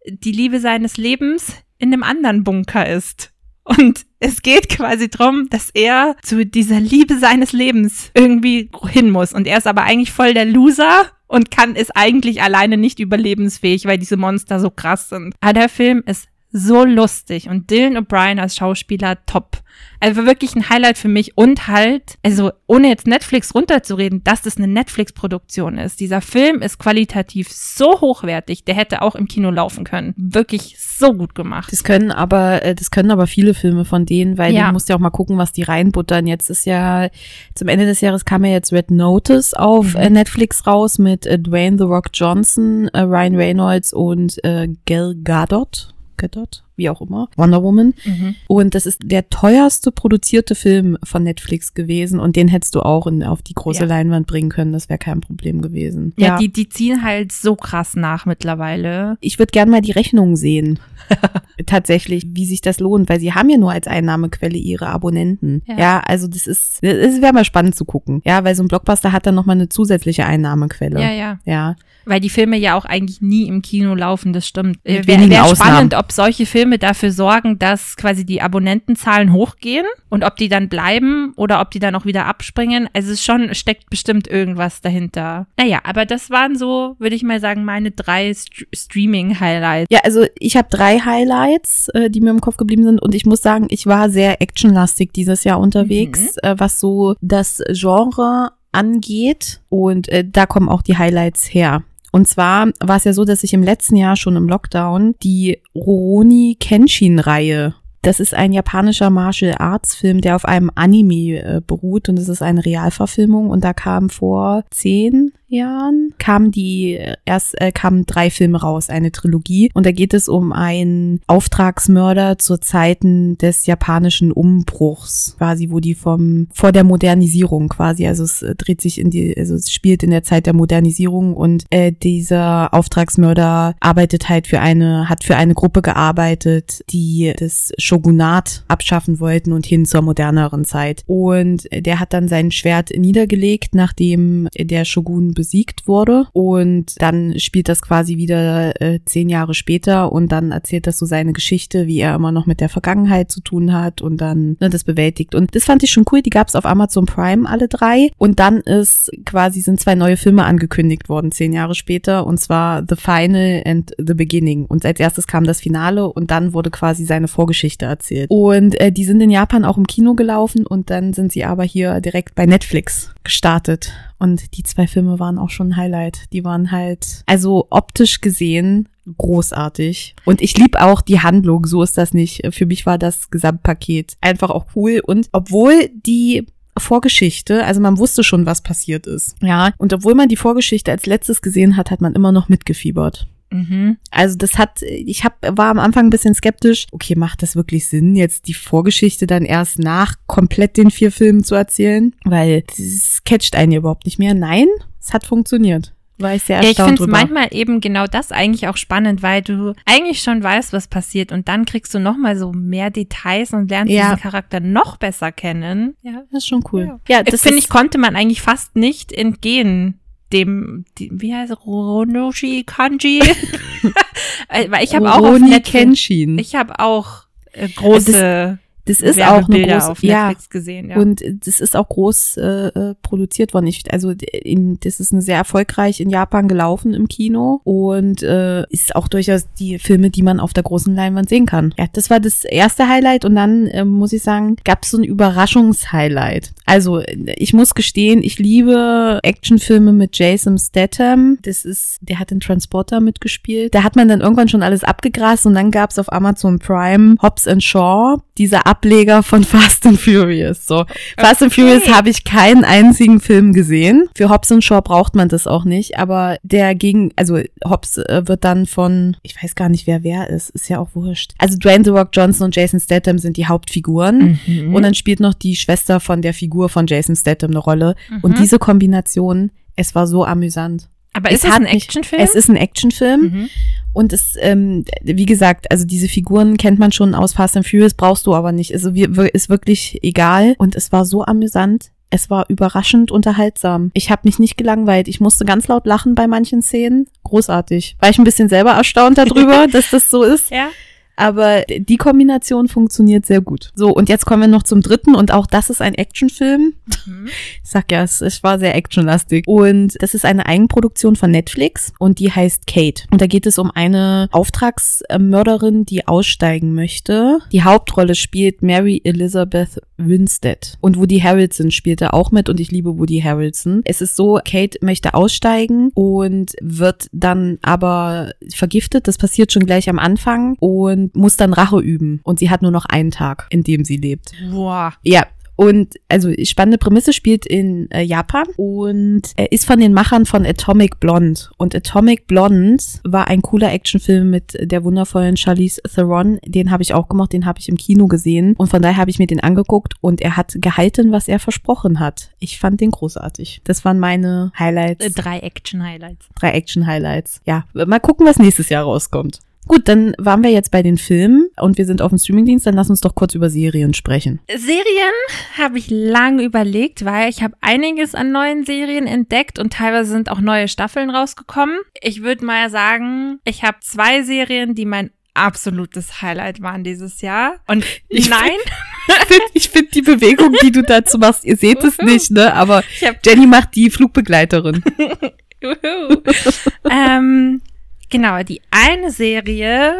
die Liebe seines Lebens in einem anderen Bunker ist. Und es geht quasi drum, dass er zu dieser Liebe seines Lebens irgendwie hin muss. Und er ist aber eigentlich voll der Loser und kann ist eigentlich alleine nicht überlebensfähig, weil diese Monster so krass sind. Aber der Film ist so lustig und Dylan O'Brien als Schauspieler top. Also wirklich ein Highlight für mich und halt, also ohne jetzt Netflix runterzureden, dass das eine Netflix-Produktion ist. Dieser Film ist qualitativ so hochwertig, der hätte auch im Kino laufen können. Wirklich so gut gemacht. Das können aber, äh, das können aber viele Filme von denen, weil ja. du musst ja auch mal gucken, was die reinbuttern. Jetzt ist ja, zum Ende des Jahres kam ja jetzt Red Notice auf mhm. Äh, Netflix raus mit äh, Dwayne The Rock Johnson, Ryan Reynolds und Gal Gadot. Gadot, wie auch immer, Wonder Woman. Mhm. Und das ist der teuerste produzierte Film von Netflix gewesen und den hättest du auch in, auf die große ja. Leinwand bringen können, das wäre kein Problem gewesen. Ja, ja, Die, die ziehen halt so krass nach mittlerweile. Ich würde gerne mal die Rechnung sehen. Tatsächlich, wie sich das lohnt, weil sie haben ja nur als Einnahmequelle ihre Abonnenten. Ja, ja also das ist, es wäre mal spannend zu gucken. Ja, weil so ein Blockbuster hat dann nochmal eine zusätzliche Einnahmequelle. Ja, ja. Ja. Weil die Filme ja auch eigentlich nie im Kino laufen, das stimmt. Wäre wär spannend, ob solche Filme dafür sorgen, dass quasi die Abonnentenzahlen hochgehen und ob die dann bleiben oder ob die dann auch wieder abspringen. Also es schon steckt bestimmt irgendwas dahinter. Naja, aber das waren so, würde ich mal sagen, meine drei St Streaming-Highlights. Ja, also ich habe drei Highlights, äh, die mir im Kopf geblieben sind und ich muss sagen, ich war sehr actionlastig dieses Jahr unterwegs, mhm. äh, was so das Genre angeht. Und äh, da kommen auch die Highlights her. Und zwar war es ja so, dass ich im letzten Jahr schon im Lockdown die Rurouni Kenshin-Reihe das ist ein japanischer Martial Arts Film, der auf einem Anime äh, beruht. Und es ist eine Realverfilmung. Und da kam vor zehn Jahren kamen die erst äh, kamen drei Filme raus, eine Trilogie. Und da geht es um einen Auftragsmörder zur Zeiten des japanischen Umbruchs, quasi wo die vom vor der Modernisierung quasi, also es äh, dreht sich in die also es spielt in der Zeit der Modernisierung und äh, dieser Auftragsmörder arbeitet halt für eine hat für eine Gruppe gearbeitet, die das Shogunat abschaffen wollten und hin zur moderneren Zeit. Und der hat dann sein Schwert niedergelegt, nachdem der Shogun besiegt wurde. Und dann spielt das quasi wieder äh, zehn Jahre später und dann erzählt das so seine Geschichte, wie er immer noch mit der Vergangenheit zu tun hat und dann ne, das bewältigt. Und das fand ich schon cool. Die gab es auf Amazon Prime alle drei. Und dann ist quasi sind zwei neue Filme angekündigt worden, zehn Jahre später. Und zwar The Final and The Beginning. Und als erstes kam das Finale und dann wurde quasi seine Vorgeschichte erzählt. Und äh, die sind in Japan auch im Kino gelaufen und dann sind sie aber hier direkt bei Netflix gestartet. Und die zwei Filme waren auch schon ein Highlight. Die waren halt, also optisch gesehen, großartig. Und ich lieb auch die Handlung, so ist das nicht. Für mich war das Gesamtpaket einfach auch cool. Und obwohl die Vorgeschichte, also man wusste schon, was passiert ist. Ja, und obwohl man die Vorgeschichte als letztes gesehen hat, hat man immer noch mitgefiebert. Mhm. Also das hat, ich hab, war am Anfang ein bisschen skeptisch. Okay, macht das wirklich Sinn, jetzt die Vorgeschichte dann erst nach komplett den vier Filmen zu erzählen? Weil das catcht einen ja überhaupt nicht mehr. Nein, es hat funktioniert. War ich sehr erstaunt ja, ich finde es manchmal eben genau das eigentlich auch spannend, weil du eigentlich schon weißt, was passiert und dann kriegst du noch mal so mehr Details und lernst ja. diesen Charakter noch besser kennen. Ja, das ist schon cool. Ja, ja das finde ich konnte man eigentlich fast nicht entgehen dem, die, wie heißt es, Ronoshi Kanji? Weil ich habe auch auf Netflix, Kenshin. Ich habe auch äh, große das, ist auch eine große, auf Netflix ja, gesehen, ja. Und das ist auch groß äh, äh, produziert worden. Ich, also in, das ist eine sehr erfolgreich in Japan gelaufen im Kino und äh, ist auch durchaus die Filme, die man auf der großen Leinwand sehen kann. Ja, das war das erste Highlight und dann äh, muss ich sagen, gab es so ein Überraschungshighlight. Also ich muss gestehen, ich liebe Actionfilme mit Jason Statham. Das ist, der hat den Transporter mitgespielt. Da hat man dann irgendwann schon alles abgegrast und dann gab es auf Amazon Prime Hobbs and Shaw, diese Ab Ableger von Fast and Furious. So, Fast and Furious habe ich keinen einzigen Film gesehen. Für Hobbs und Shaw braucht man das auch nicht, aber der gegen, also Hobbs äh, wird dann von, ich weiß gar nicht, wer wer ist, ist ja auch wurscht. Also Dwayne The Rock Johnson und Jason Statham sind die Hauptfiguren mhm. und dann spielt noch die Schwester von der Figur von Jason Statham eine Rolle mhm. und diese Kombination, es war so amüsant. Aber ist es, es ein Actionfilm? Es ist ein Actionfilm. Mhm. Und es, ähm, wie gesagt, also diese Figuren kennt man schon aus Fast and Furious, brauchst du aber nicht. Also ist wirklich egal. Und es war so amüsant. Es war überraschend unterhaltsam. Ich habe mich nicht gelangweilt. Ich musste ganz laut lachen bei manchen Szenen. Großartig. War ich ein bisschen selber erstaunt darüber, dass das so ist. Ja. Aber die Kombination funktioniert sehr gut. So, und jetzt kommen wir noch zum dritten und auch das ist ein Actionfilm. Mhm. Ich sag ja, es, es war sehr actionlastig. Und das ist eine Eigenproduktion von Netflix und die heißt Kate. Und da geht es um eine Auftragsmörderin, die aussteigen möchte. Die Hauptrolle spielt Mary Elizabeth Winstead. Und Woody Harrelson spielt da auch mit und ich liebe Woody Harrelson. Es ist so, Kate möchte aussteigen und wird dann aber vergiftet. Das passiert schon gleich am Anfang und muss dann Rache üben. Und sie hat nur noch einen Tag, in dem sie lebt. Boah. Ja, und also spannende Prämisse spielt in äh, Japan und er ist von den Machern von Atomic Blonde. Und Atomic Blonde war ein cooler Actionfilm mit der wundervollen Charlize Theron. Den habe ich auch gemacht, den habe ich im Kino gesehen. Und von daher habe ich mir den angeguckt und er hat gehalten, was er versprochen hat. Ich fand den großartig. Das waren meine Highlights. Äh, drei Action-Highlights. Drei Action-Highlights. Ja, mal gucken, was nächstes Jahr rauskommt. Gut, dann waren wir jetzt bei den Filmen und wir sind auf dem Streamingdienst. Dann lass uns doch kurz über Serien sprechen. Serien habe ich lange überlegt, weil ich habe einiges an neuen Serien entdeckt und teilweise sind auch neue Staffeln rausgekommen. Ich würde mal sagen, ich habe zwei Serien, die mein absolutes Highlight waren dieses Jahr. Und ich nein. Find, ich finde die Bewegung, die du dazu machst, ihr seht es nicht, ne? Aber Jenny macht die Flugbegleiterin. ähm, Genau, die eine Serie,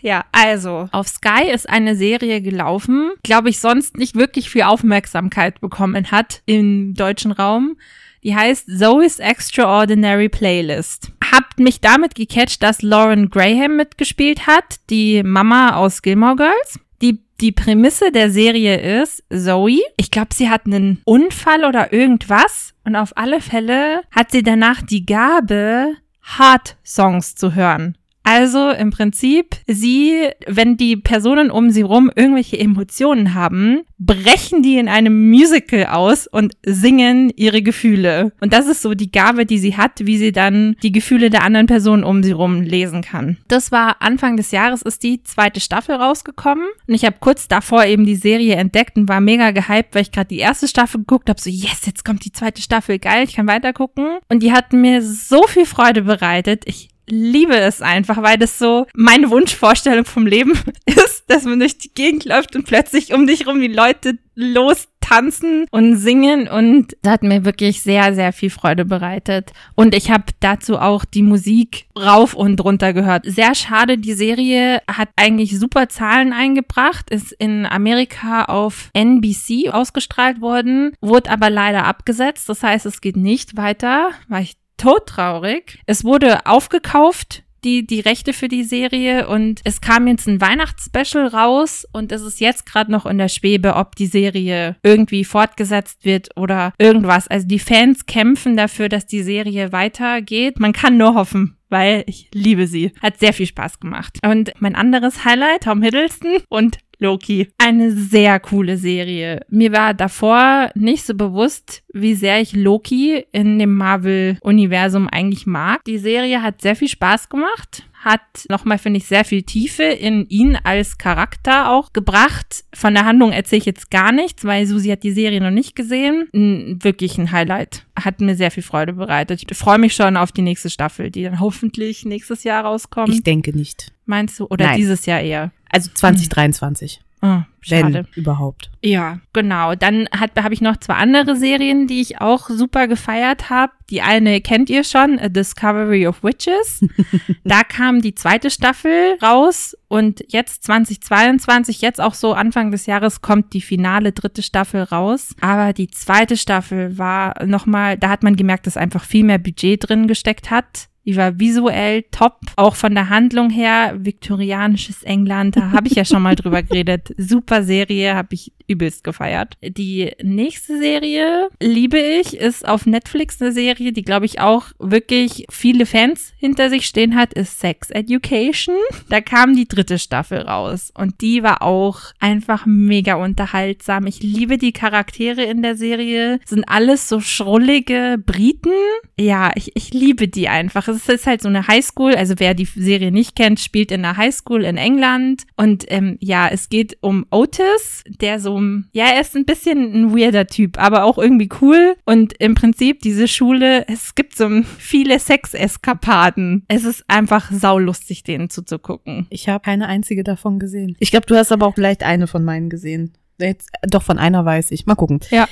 ja, also auf Sky ist eine Serie gelaufen, glaube ich, sonst nicht wirklich viel Aufmerksamkeit bekommen hat im deutschen Raum. Die heißt Zoe's Extraordinary Playlist. Habt mich damit gecatcht, dass Lauren Graham mitgespielt hat, die Mama aus Gilmore Girls. Die, die Prämisse der Serie ist, Zoe, ich glaube, sie hat einen Unfall oder irgendwas und auf alle Fälle hat sie danach die Gabe, Hard-Songs zu hören. Also im Prinzip, sie, wenn die Personen um sie rum irgendwelche Emotionen haben, brechen die in einem Musical aus und singen ihre Gefühle. Und das ist so die Gabe, die sie hat, wie sie dann die Gefühle der anderen Personen um sie rum lesen kann. Das war Anfang des Jahres ist die zweite Staffel rausgekommen und ich habe kurz davor eben die Serie entdeckt und war mega gehypt, weil ich gerade die erste Staffel geguckt habe, so yes, jetzt kommt die zweite Staffel, geil, ich kann weiter gucken und die hat mir so viel Freude bereitet. Ich liebe es einfach, weil das so meine Wunschvorstellung vom Leben ist, dass man durch die Gegend läuft und plötzlich um dich rum die Leute los tanzen und singen und das hat mir wirklich sehr, sehr viel Freude bereitet. Und ich habe dazu auch die Musik rauf und runter gehört. Sehr schade, die Serie hat eigentlich super Zahlen eingebracht, ist in Amerika auf NBC ausgestrahlt worden, wurde aber leider abgesetzt. Das heißt, es geht nicht weiter, weil ich todtraurig. Es wurde aufgekauft die, die Rechte für die Serie und es kam jetzt ein Weihnachtsspecial raus und es ist jetzt gerade noch in der Schwebe, ob die Serie irgendwie fortgesetzt wird oder irgendwas. Also die Fans kämpfen dafür, dass die Serie weitergeht. Man kann nur hoffen weil ich liebe sie. Hat sehr viel Spaß gemacht. Und mein anderes Highlight, Tom Hiddleston und Loki. Eine sehr coole Serie. Mir war davor nicht so bewusst, wie sehr ich Loki in dem Marvel-Universum eigentlich mag. Die Serie hat sehr viel Spaß gemacht hat nochmal, finde ich, sehr viel Tiefe in ihn als Charakter auch gebracht. Von der Handlung erzähle ich jetzt gar nichts, weil Susi hat die Serie noch nicht gesehen. Wirklich ein Highlight. Hat mir sehr viel Freude bereitet. Ich freue mich schon auf die nächste Staffel, die dann hoffentlich nächstes Jahr rauskommt. Ich denke nicht. Meinst du? Oder Nein. dieses Jahr eher? Also 2023. Oh, schade. Wenn überhaupt. Ja, genau. Dann habe ich noch zwei andere Serien, die ich auch super gefeiert habe. Die eine kennt ihr schon, A Discovery of Witches. da kam die zweite Staffel raus und jetzt 2022, jetzt auch so Anfang des Jahres, kommt die finale dritte Staffel raus. Aber die zweite Staffel war nochmal, da hat man gemerkt, dass einfach viel mehr Budget drin gesteckt hat Die war visuell top, auch von der Handlung her, viktorianisches England, da habe ich ja schon mal drüber geredet. Super Serie, habe ich übelst gefeiert. Die nächste Serie, liebe ich, ist auf Netflix eine Serie, die glaube ich auch wirklich viele Fans hinter sich stehen hat, ist Sex Education. Da kam die dritte Staffel raus und die war auch einfach mega unterhaltsam. Ich liebe die Charaktere in der Serie, sind alles so schrullige Briten. Ja, ich, ich liebe die einfach. Es ist halt so eine Highschool, also wer die Serie nicht kennt, spielt in einer Highschool in England und ähm, ja, es geht um Otis, der so ja, er ist ein bisschen ein weirder Typ, aber auch irgendwie cool. Und im Prinzip diese Schule, es gibt so viele Sexeskapaden. Es ist einfach saulustig, denen zuzugucken. Ich habe keine einzige davon gesehen. Ich glaube, du hast aber auch vielleicht eine von meinen gesehen. Jetzt, doch, von einer weiß ich. Mal gucken. Ja.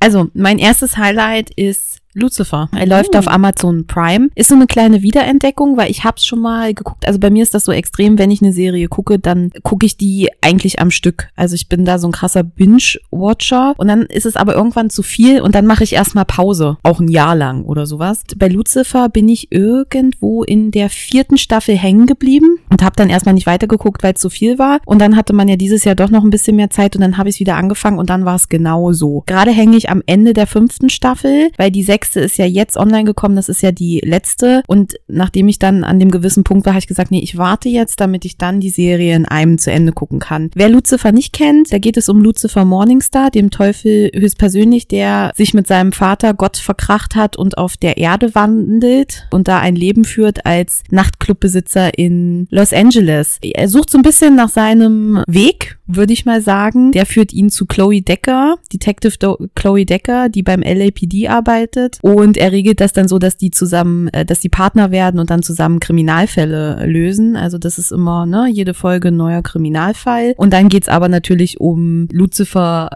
Also, mein erstes Highlight ist Lucifer. Er läuft uh. auf Amazon Prime. Ist so eine kleine Wiederentdeckung, weil ich hab's schon mal geguckt. Also bei mir ist das so extrem, wenn ich eine Serie gucke, dann gucke ich die eigentlich am Stück. Also ich bin da so ein krasser Binge-Watcher und dann ist es aber irgendwann zu viel und dann mache ich erstmal Pause. Auch ein Jahr lang oder sowas. Bei Lucifer bin ich irgendwo in der vierten Staffel hängen geblieben und habe dann erstmal nicht weitergeguckt, weil es zu viel war. Und dann hatte man ja dieses Jahr doch noch ein bisschen mehr Zeit und dann habe ich wieder angefangen und dann war es genau so. Gerade hänge ich am Ende der fünften Staffel, weil die sechs sechste ist ja jetzt online gekommen, das ist ja die letzte. Und nachdem ich dann an dem gewissen Punkt war, habe ich gesagt, nee, ich warte jetzt, damit ich dann die Serie in einem zu Ende gucken kann. Wer Lucifer nicht kennt, da geht es um Lucifer Morningstar, dem Teufel höchstpersönlich, der sich mit seinem Vater Gott verkracht hat und auf der Erde wandelt und da ein Leben führt als Nachtclubbesitzer in Los Angeles. Er sucht so ein bisschen nach seinem Weg, würde ich mal sagen. Der führt ihn zu Chloe Decker, Detective Chloe Decker, die beim LAPD arbeitet. Und er regelt das dann so, dass die zusammen, äh, dass die Partner werden und dann zusammen Kriminalfälle lösen. Also das ist immer, ne, jede Folge neuer Kriminalfall. Und dann geht's aber natürlich um Luzifers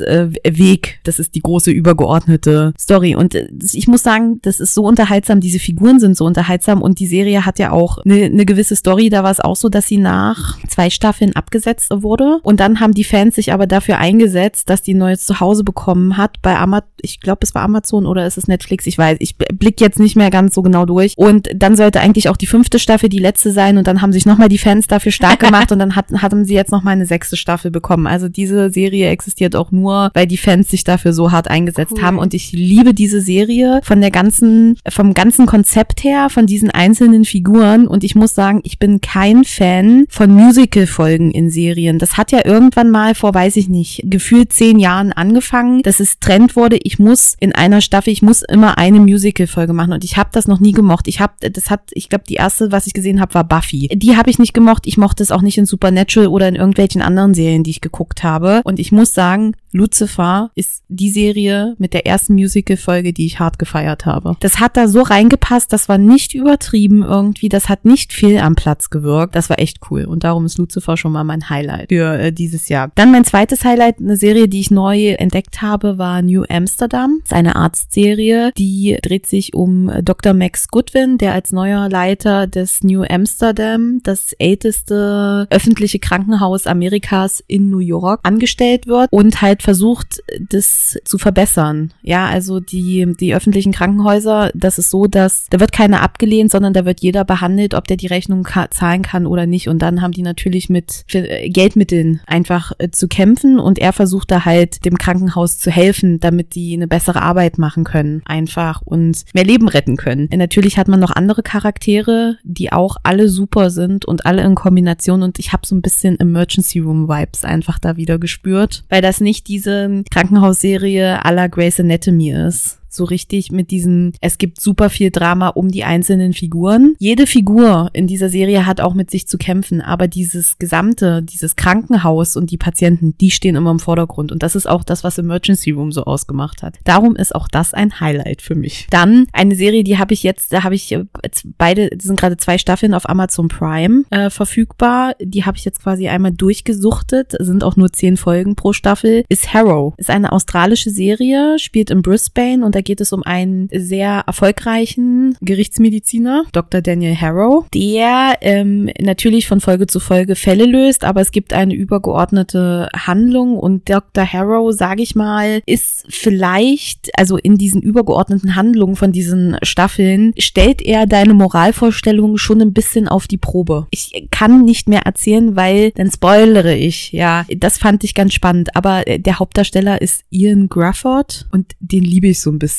äh, Weg. Das ist die große übergeordnete Story. Und äh, ich muss sagen, das ist so unterhaltsam. Diese Figuren sind so unterhaltsam und die Serie hat ja auch eine, eine gewisse Story. Da war es auch so, dass sie nach zwei Staffeln abgesetzt wurde. Und dann haben die Fans sich aber dafür eingesetzt, dass die neues Zuhause bekommen hat bei Amazon. Ich glaube, es war Amazon oder ist es Netflix? Ich weiß, ich blick jetzt nicht mehr ganz so genau durch. Und dann sollte eigentlich auch die fünfte Staffel die letzte sein. Und dann haben sich nochmal die Fans dafür stark gemacht und dann hat, hatten sie jetzt nochmal eine sechste Staffel bekommen. Also diese Serie existiert auch nur, weil die Fans sich dafür so hart eingesetzt cool. haben. Und ich liebe diese Serie von der ganzen, vom ganzen Konzept her, von diesen einzelnen Figuren. Und ich muss sagen, ich bin kein Fan von Musical-Folgen in Serien. Das hat ja irgendwann mal vor, weiß ich nicht, gefühlt zehn Jahren angefangen, dass es Trend wurde. Ich muss in einer Staffel, ich muss immer eine Musical-Folge machen und ich habe das noch nie gemocht. Ich habe, das hat, ich glaube, die erste, was ich gesehen habe, war Buffy. Die habe ich nicht gemocht. Ich mochte es auch nicht in Supernatural oder in irgendwelchen anderen Serien, die ich geguckt habe. Und ich muss sagen, Lucifer ist die Serie mit der ersten Musical-Folge, die ich hart gefeiert habe. Das hat da so reingepasst, das war nicht übertrieben irgendwie, das hat nicht viel am Platz gewirkt. Das war echt cool. Und darum ist Lucifer schon mal mein Highlight für äh, dieses Jahr. Dann mein zweites Highlight, eine Serie, die ich neu entdeckt habe, war New Amsterdam. Das ist eine Arztserie, die dreht sich um Dr. Max Goodwin, der als neuer Leiter des New Amsterdam, das älteste öffentliche Krankenhaus Amerikas in New York, angestellt wird und halt versucht, das zu verbessern. Ja, also die, die öffentlichen Krankenhäuser, das ist so, dass da wird keiner abgelehnt, sondern da wird jeder behandelt, ob der die Rechnung zahlen kann oder nicht. Und dann haben die natürlich mit Geld Geldmitteln einfach äh, zu kämpfen und er versucht da halt dem Krankenhaus zu helfen, damit die eine bessere Arbeit machen können, einfach und mehr Leben retten können. Und natürlich hat man noch andere Charaktere, die auch alle super sind und alle in Kombination und ich habe so ein bisschen Emergency Room Vibes einfach da wieder gespürt, weil das nicht diese Krankenhausserie à la Grey's Anatomy ist so richtig mit diesen, es gibt super viel Drama um die einzelnen Figuren. Jede Figur in dieser Serie hat auch mit sich zu kämpfen, aber dieses gesamte, dieses Krankenhaus und die Patienten, die stehen immer im Vordergrund und das ist auch das, was Emergency Room so ausgemacht hat. Darum ist auch das ein Highlight für mich. Dann eine Serie, die habe ich jetzt, da habe ich äh, beide, sind gerade zwei Staffeln auf Amazon Prime äh, verfügbar. Die habe ich jetzt quasi einmal durchgesuchtet, sind auch nur zehn Folgen pro Staffel. Ist Harrow, ist eine australische Serie, spielt in Brisbane und Da geht es um einen sehr erfolgreichen Gerichtsmediziner, Dr. Daniel Harrow, der ähm, natürlich von Folge zu Folge Fälle löst, aber es gibt eine übergeordnete Handlung und Dr. Harrow, sage ich mal, ist vielleicht, also in diesen übergeordneten Handlungen von diesen Staffeln, stellt er deine Moralvorstellungen schon ein bisschen auf die Probe. Ich kann nicht mehr erzählen, weil dann spoilere ich, ja. Das fand ich ganz spannend, aber der Hauptdarsteller ist Ian Grafford und den liebe ich so ein bisschen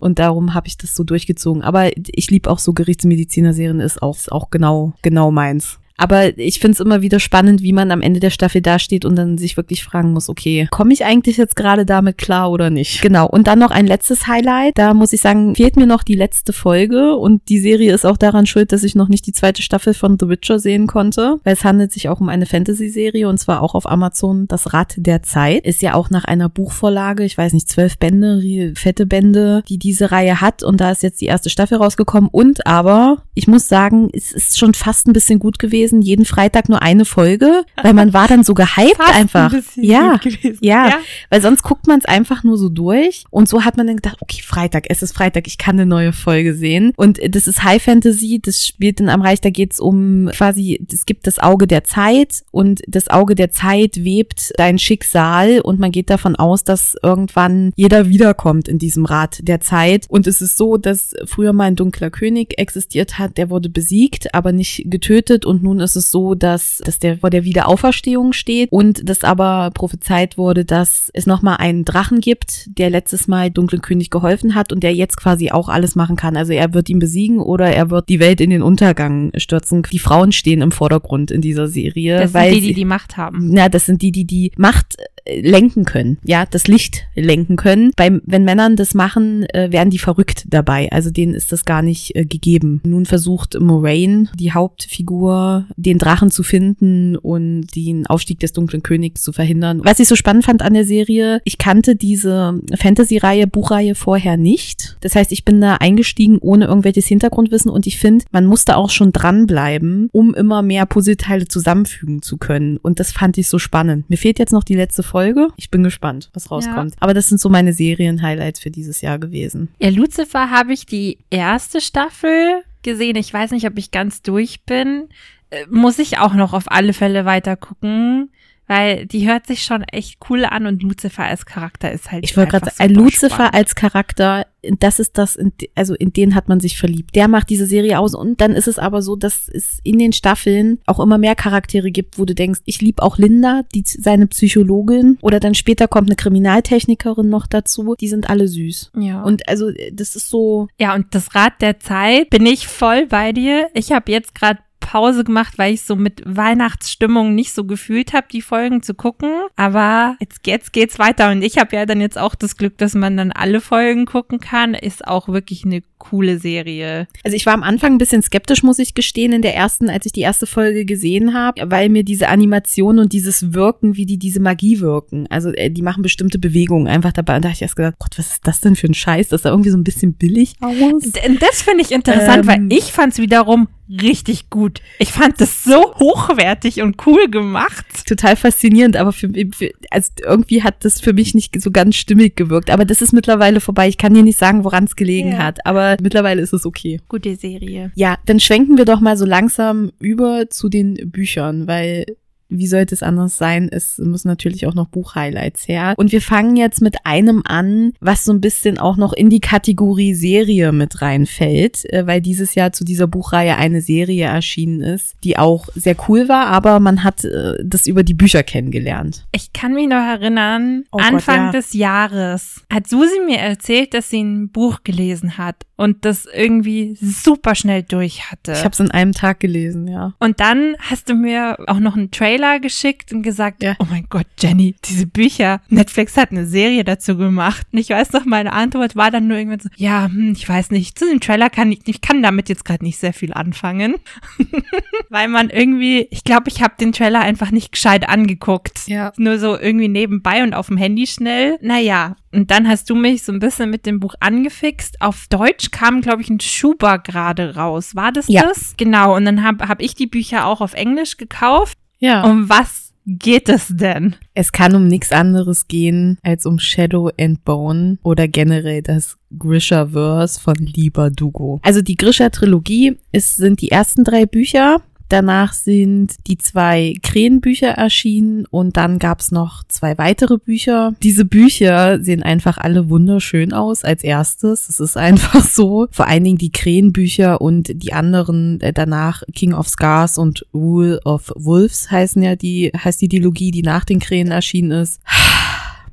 und darum habe ich das so durchgezogen. Aber ich liebe auch so Gerichtsmediziner-Serien, ist auch, ist auch genau, genau meins. Aber ich finde es immer wieder spannend, wie man am Ende der Staffel dasteht und dann sich wirklich fragen muss, okay, komme ich eigentlich jetzt gerade damit klar oder nicht? Genau. Und dann noch ein letztes Highlight. Da muss ich sagen, fehlt mir noch die letzte Folge und die Serie ist auch daran schuld, dass ich noch nicht die zweite Staffel von The Witcher sehen konnte, weil es handelt sich auch um eine Fantasy-Serie und zwar auch auf Amazon. Das Rad der Zeit ist ja auch nach einer Buchvorlage, ich weiß nicht, zwölf Bände, fette Bände, die diese Reihe hat und da ist jetzt die erste Staffel rausgekommen und aber ich muss sagen, es ist schon fast ein bisschen gut gewesen gewesen, jeden Freitag nur eine Folge, weil man war dann so gehypt Fast einfach. Ein ja, ja, ja, weil sonst guckt man es einfach nur so durch. Und so hat man dann gedacht, okay, Freitag, es ist Freitag, ich kann eine neue Folge sehen. Und das ist High Fantasy, das spielt in am Reich, da geht's um quasi, es gibt das Auge der Zeit und das Auge der Zeit webt dein Schicksal und man geht davon aus, dass irgendwann jeder wiederkommt in diesem Rad der Zeit. Und es ist so, dass früher mal ein dunkler König existiert hat, der wurde besiegt, aber nicht getötet und nun ist es so, dass, dass der vor der Wiederauferstehung steht und dass aber prophezeit wurde, dass es nochmal einen Drachen gibt, der letztes Mal Dunklen König geholfen hat und der jetzt quasi auch alles machen kann. Also er wird ihn besiegen oder er wird die Welt in den Untergang stürzen. Die Frauen stehen im Vordergrund in dieser Serie. Das weil sind die, die die Macht haben. Ja, das sind die, die die Macht lenken können, ja, das Licht lenken können. Beim, wenn Männern das machen, äh, werden die verrückt dabei. Also denen ist das gar nicht äh, gegeben. Nun versucht Moraine, die Hauptfigur, den Drachen zu finden und den Aufstieg des dunklen Königs zu verhindern. Was ich so spannend fand an der Serie, ich kannte diese Fantasy-Reihe, Buchreihe vorher nicht. Das heißt, ich bin da eingestiegen ohne irgendwelches Hintergrundwissen und ich finde, man musste auch schon dranbleiben, um immer mehr Puzzleteile zusammenfügen zu können. Und das fand ich so spannend. Mir fehlt jetzt noch die letzte Folge. Ich bin gespannt, was rauskommt. Ja. Aber das sind so meine Serien-Highlights für dieses Jahr gewesen. Ja, Lucifer habe ich die erste Staffel gesehen. Ich weiß nicht, ob ich ganz durch bin. Äh, muss ich auch noch auf alle Fälle weiter gucken weil die hört sich schon echt cool an und Lucifer als Charakter ist halt. Ich wollte gerade sagen, Lucifer spannend. als Charakter, das ist das, also in den hat man sich verliebt. Der macht diese Serie aus und dann ist es aber so, dass es in den Staffeln auch immer mehr Charaktere gibt, wo du denkst, ich liebe auch Linda, die seine Psychologin oder dann später kommt eine Kriminaltechnikerin noch dazu. Die sind alle süß. Ja. Und also das ist so. Ja, und das Rad der Zeit bin ich voll bei dir. Ich habe jetzt gerade Pause gemacht, weil ich so mit Weihnachtsstimmung nicht so gefühlt habe, die Folgen zu gucken. Aber jetzt, jetzt geht's weiter und ich habe ja dann jetzt auch das Glück, dass man dann alle Folgen gucken kann. Ist auch wirklich eine coole Serie. Also ich war am Anfang ein bisschen skeptisch, muss ich gestehen, in der ersten, als ich die erste Folge gesehen habe, weil mir diese Animation und dieses Wirken, wie die diese Magie wirken, also äh, die machen bestimmte Bewegungen einfach dabei. Und da habe ich erst gedacht, Gott, was ist das denn für ein Scheiß? Das sah irgendwie so ein bisschen billig aus. Das finde ich interessant, ähm, weil ich fand es wiederum richtig gut. Ich fand das so hochwertig und cool gemacht. Total faszinierend, aber für, für, also irgendwie hat das für mich nicht so ganz stimmig gewirkt. Aber das ist mittlerweile vorbei. Ich kann dir nicht sagen, woran es gelegen ja. hat, aber mittlerweile ist es okay. Gute Serie. Ja, dann schwenken wir doch mal so langsam über zu den Büchern, weil wie sollte es anders sein? Es müssen natürlich auch noch Buchhighlights her. Und wir fangen jetzt mit einem an, was so ein bisschen auch noch in die Kategorie Serie mit reinfällt, äh, weil dieses Jahr zu dieser Buchreihe eine Serie erschienen ist, die auch sehr cool war, aber man hat äh, das über die Bücher kennengelernt. Ich kann mich noch erinnern, oh Anfang Gott, ja. des Jahres hat Susi mir erzählt, dass sie ein Buch gelesen hat und das irgendwie super schnell durch hatte. Ich habe es in einem Tag gelesen, ja. Und dann hast du mir auch noch einen Trailer geschickt und gesagt, ja. oh mein Gott, Jenny, diese Bücher, Netflix hat eine Serie dazu gemacht. Und ich weiß noch, meine Antwort war dann nur irgendwann so, ja, hm, ich weiß nicht, zu dem Trailer kann ich, ich kann damit jetzt gerade nicht sehr viel anfangen. Weil man irgendwie, ich glaube, ich habe den Trailer einfach nicht gescheit angeguckt. Ja. Nur so irgendwie nebenbei und auf dem Handy schnell. Naja, und dann hast du mich so ein bisschen mit dem Buch angefixt. Auf Deutsch kam, glaube ich, ein Schuber gerade raus. War das ja. das? Genau. Und dann habe hab ich die Bücher auch auf Englisch gekauft. Ja. Und was geht es denn? Es kann um nichts anderes gehen als um Shadow and Bone oder generell das Grisha-Verse von Lieber Dugo. Also die Grisha-Trilogie sind die ersten drei Bücher Danach sind die zwei Krähenbücher erschienen und dann gab's noch zwei weitere Bücher. Diese Bücher sehen einfach alle wunderschön aus als erstes. Es ist einfach so. Vor allen Dingen die Krähenbücher und die anderen äh, danach King of Scars und Rule of Wolves heißen ja die, heißt die Dilogie, die nach den Krähen erschienen ist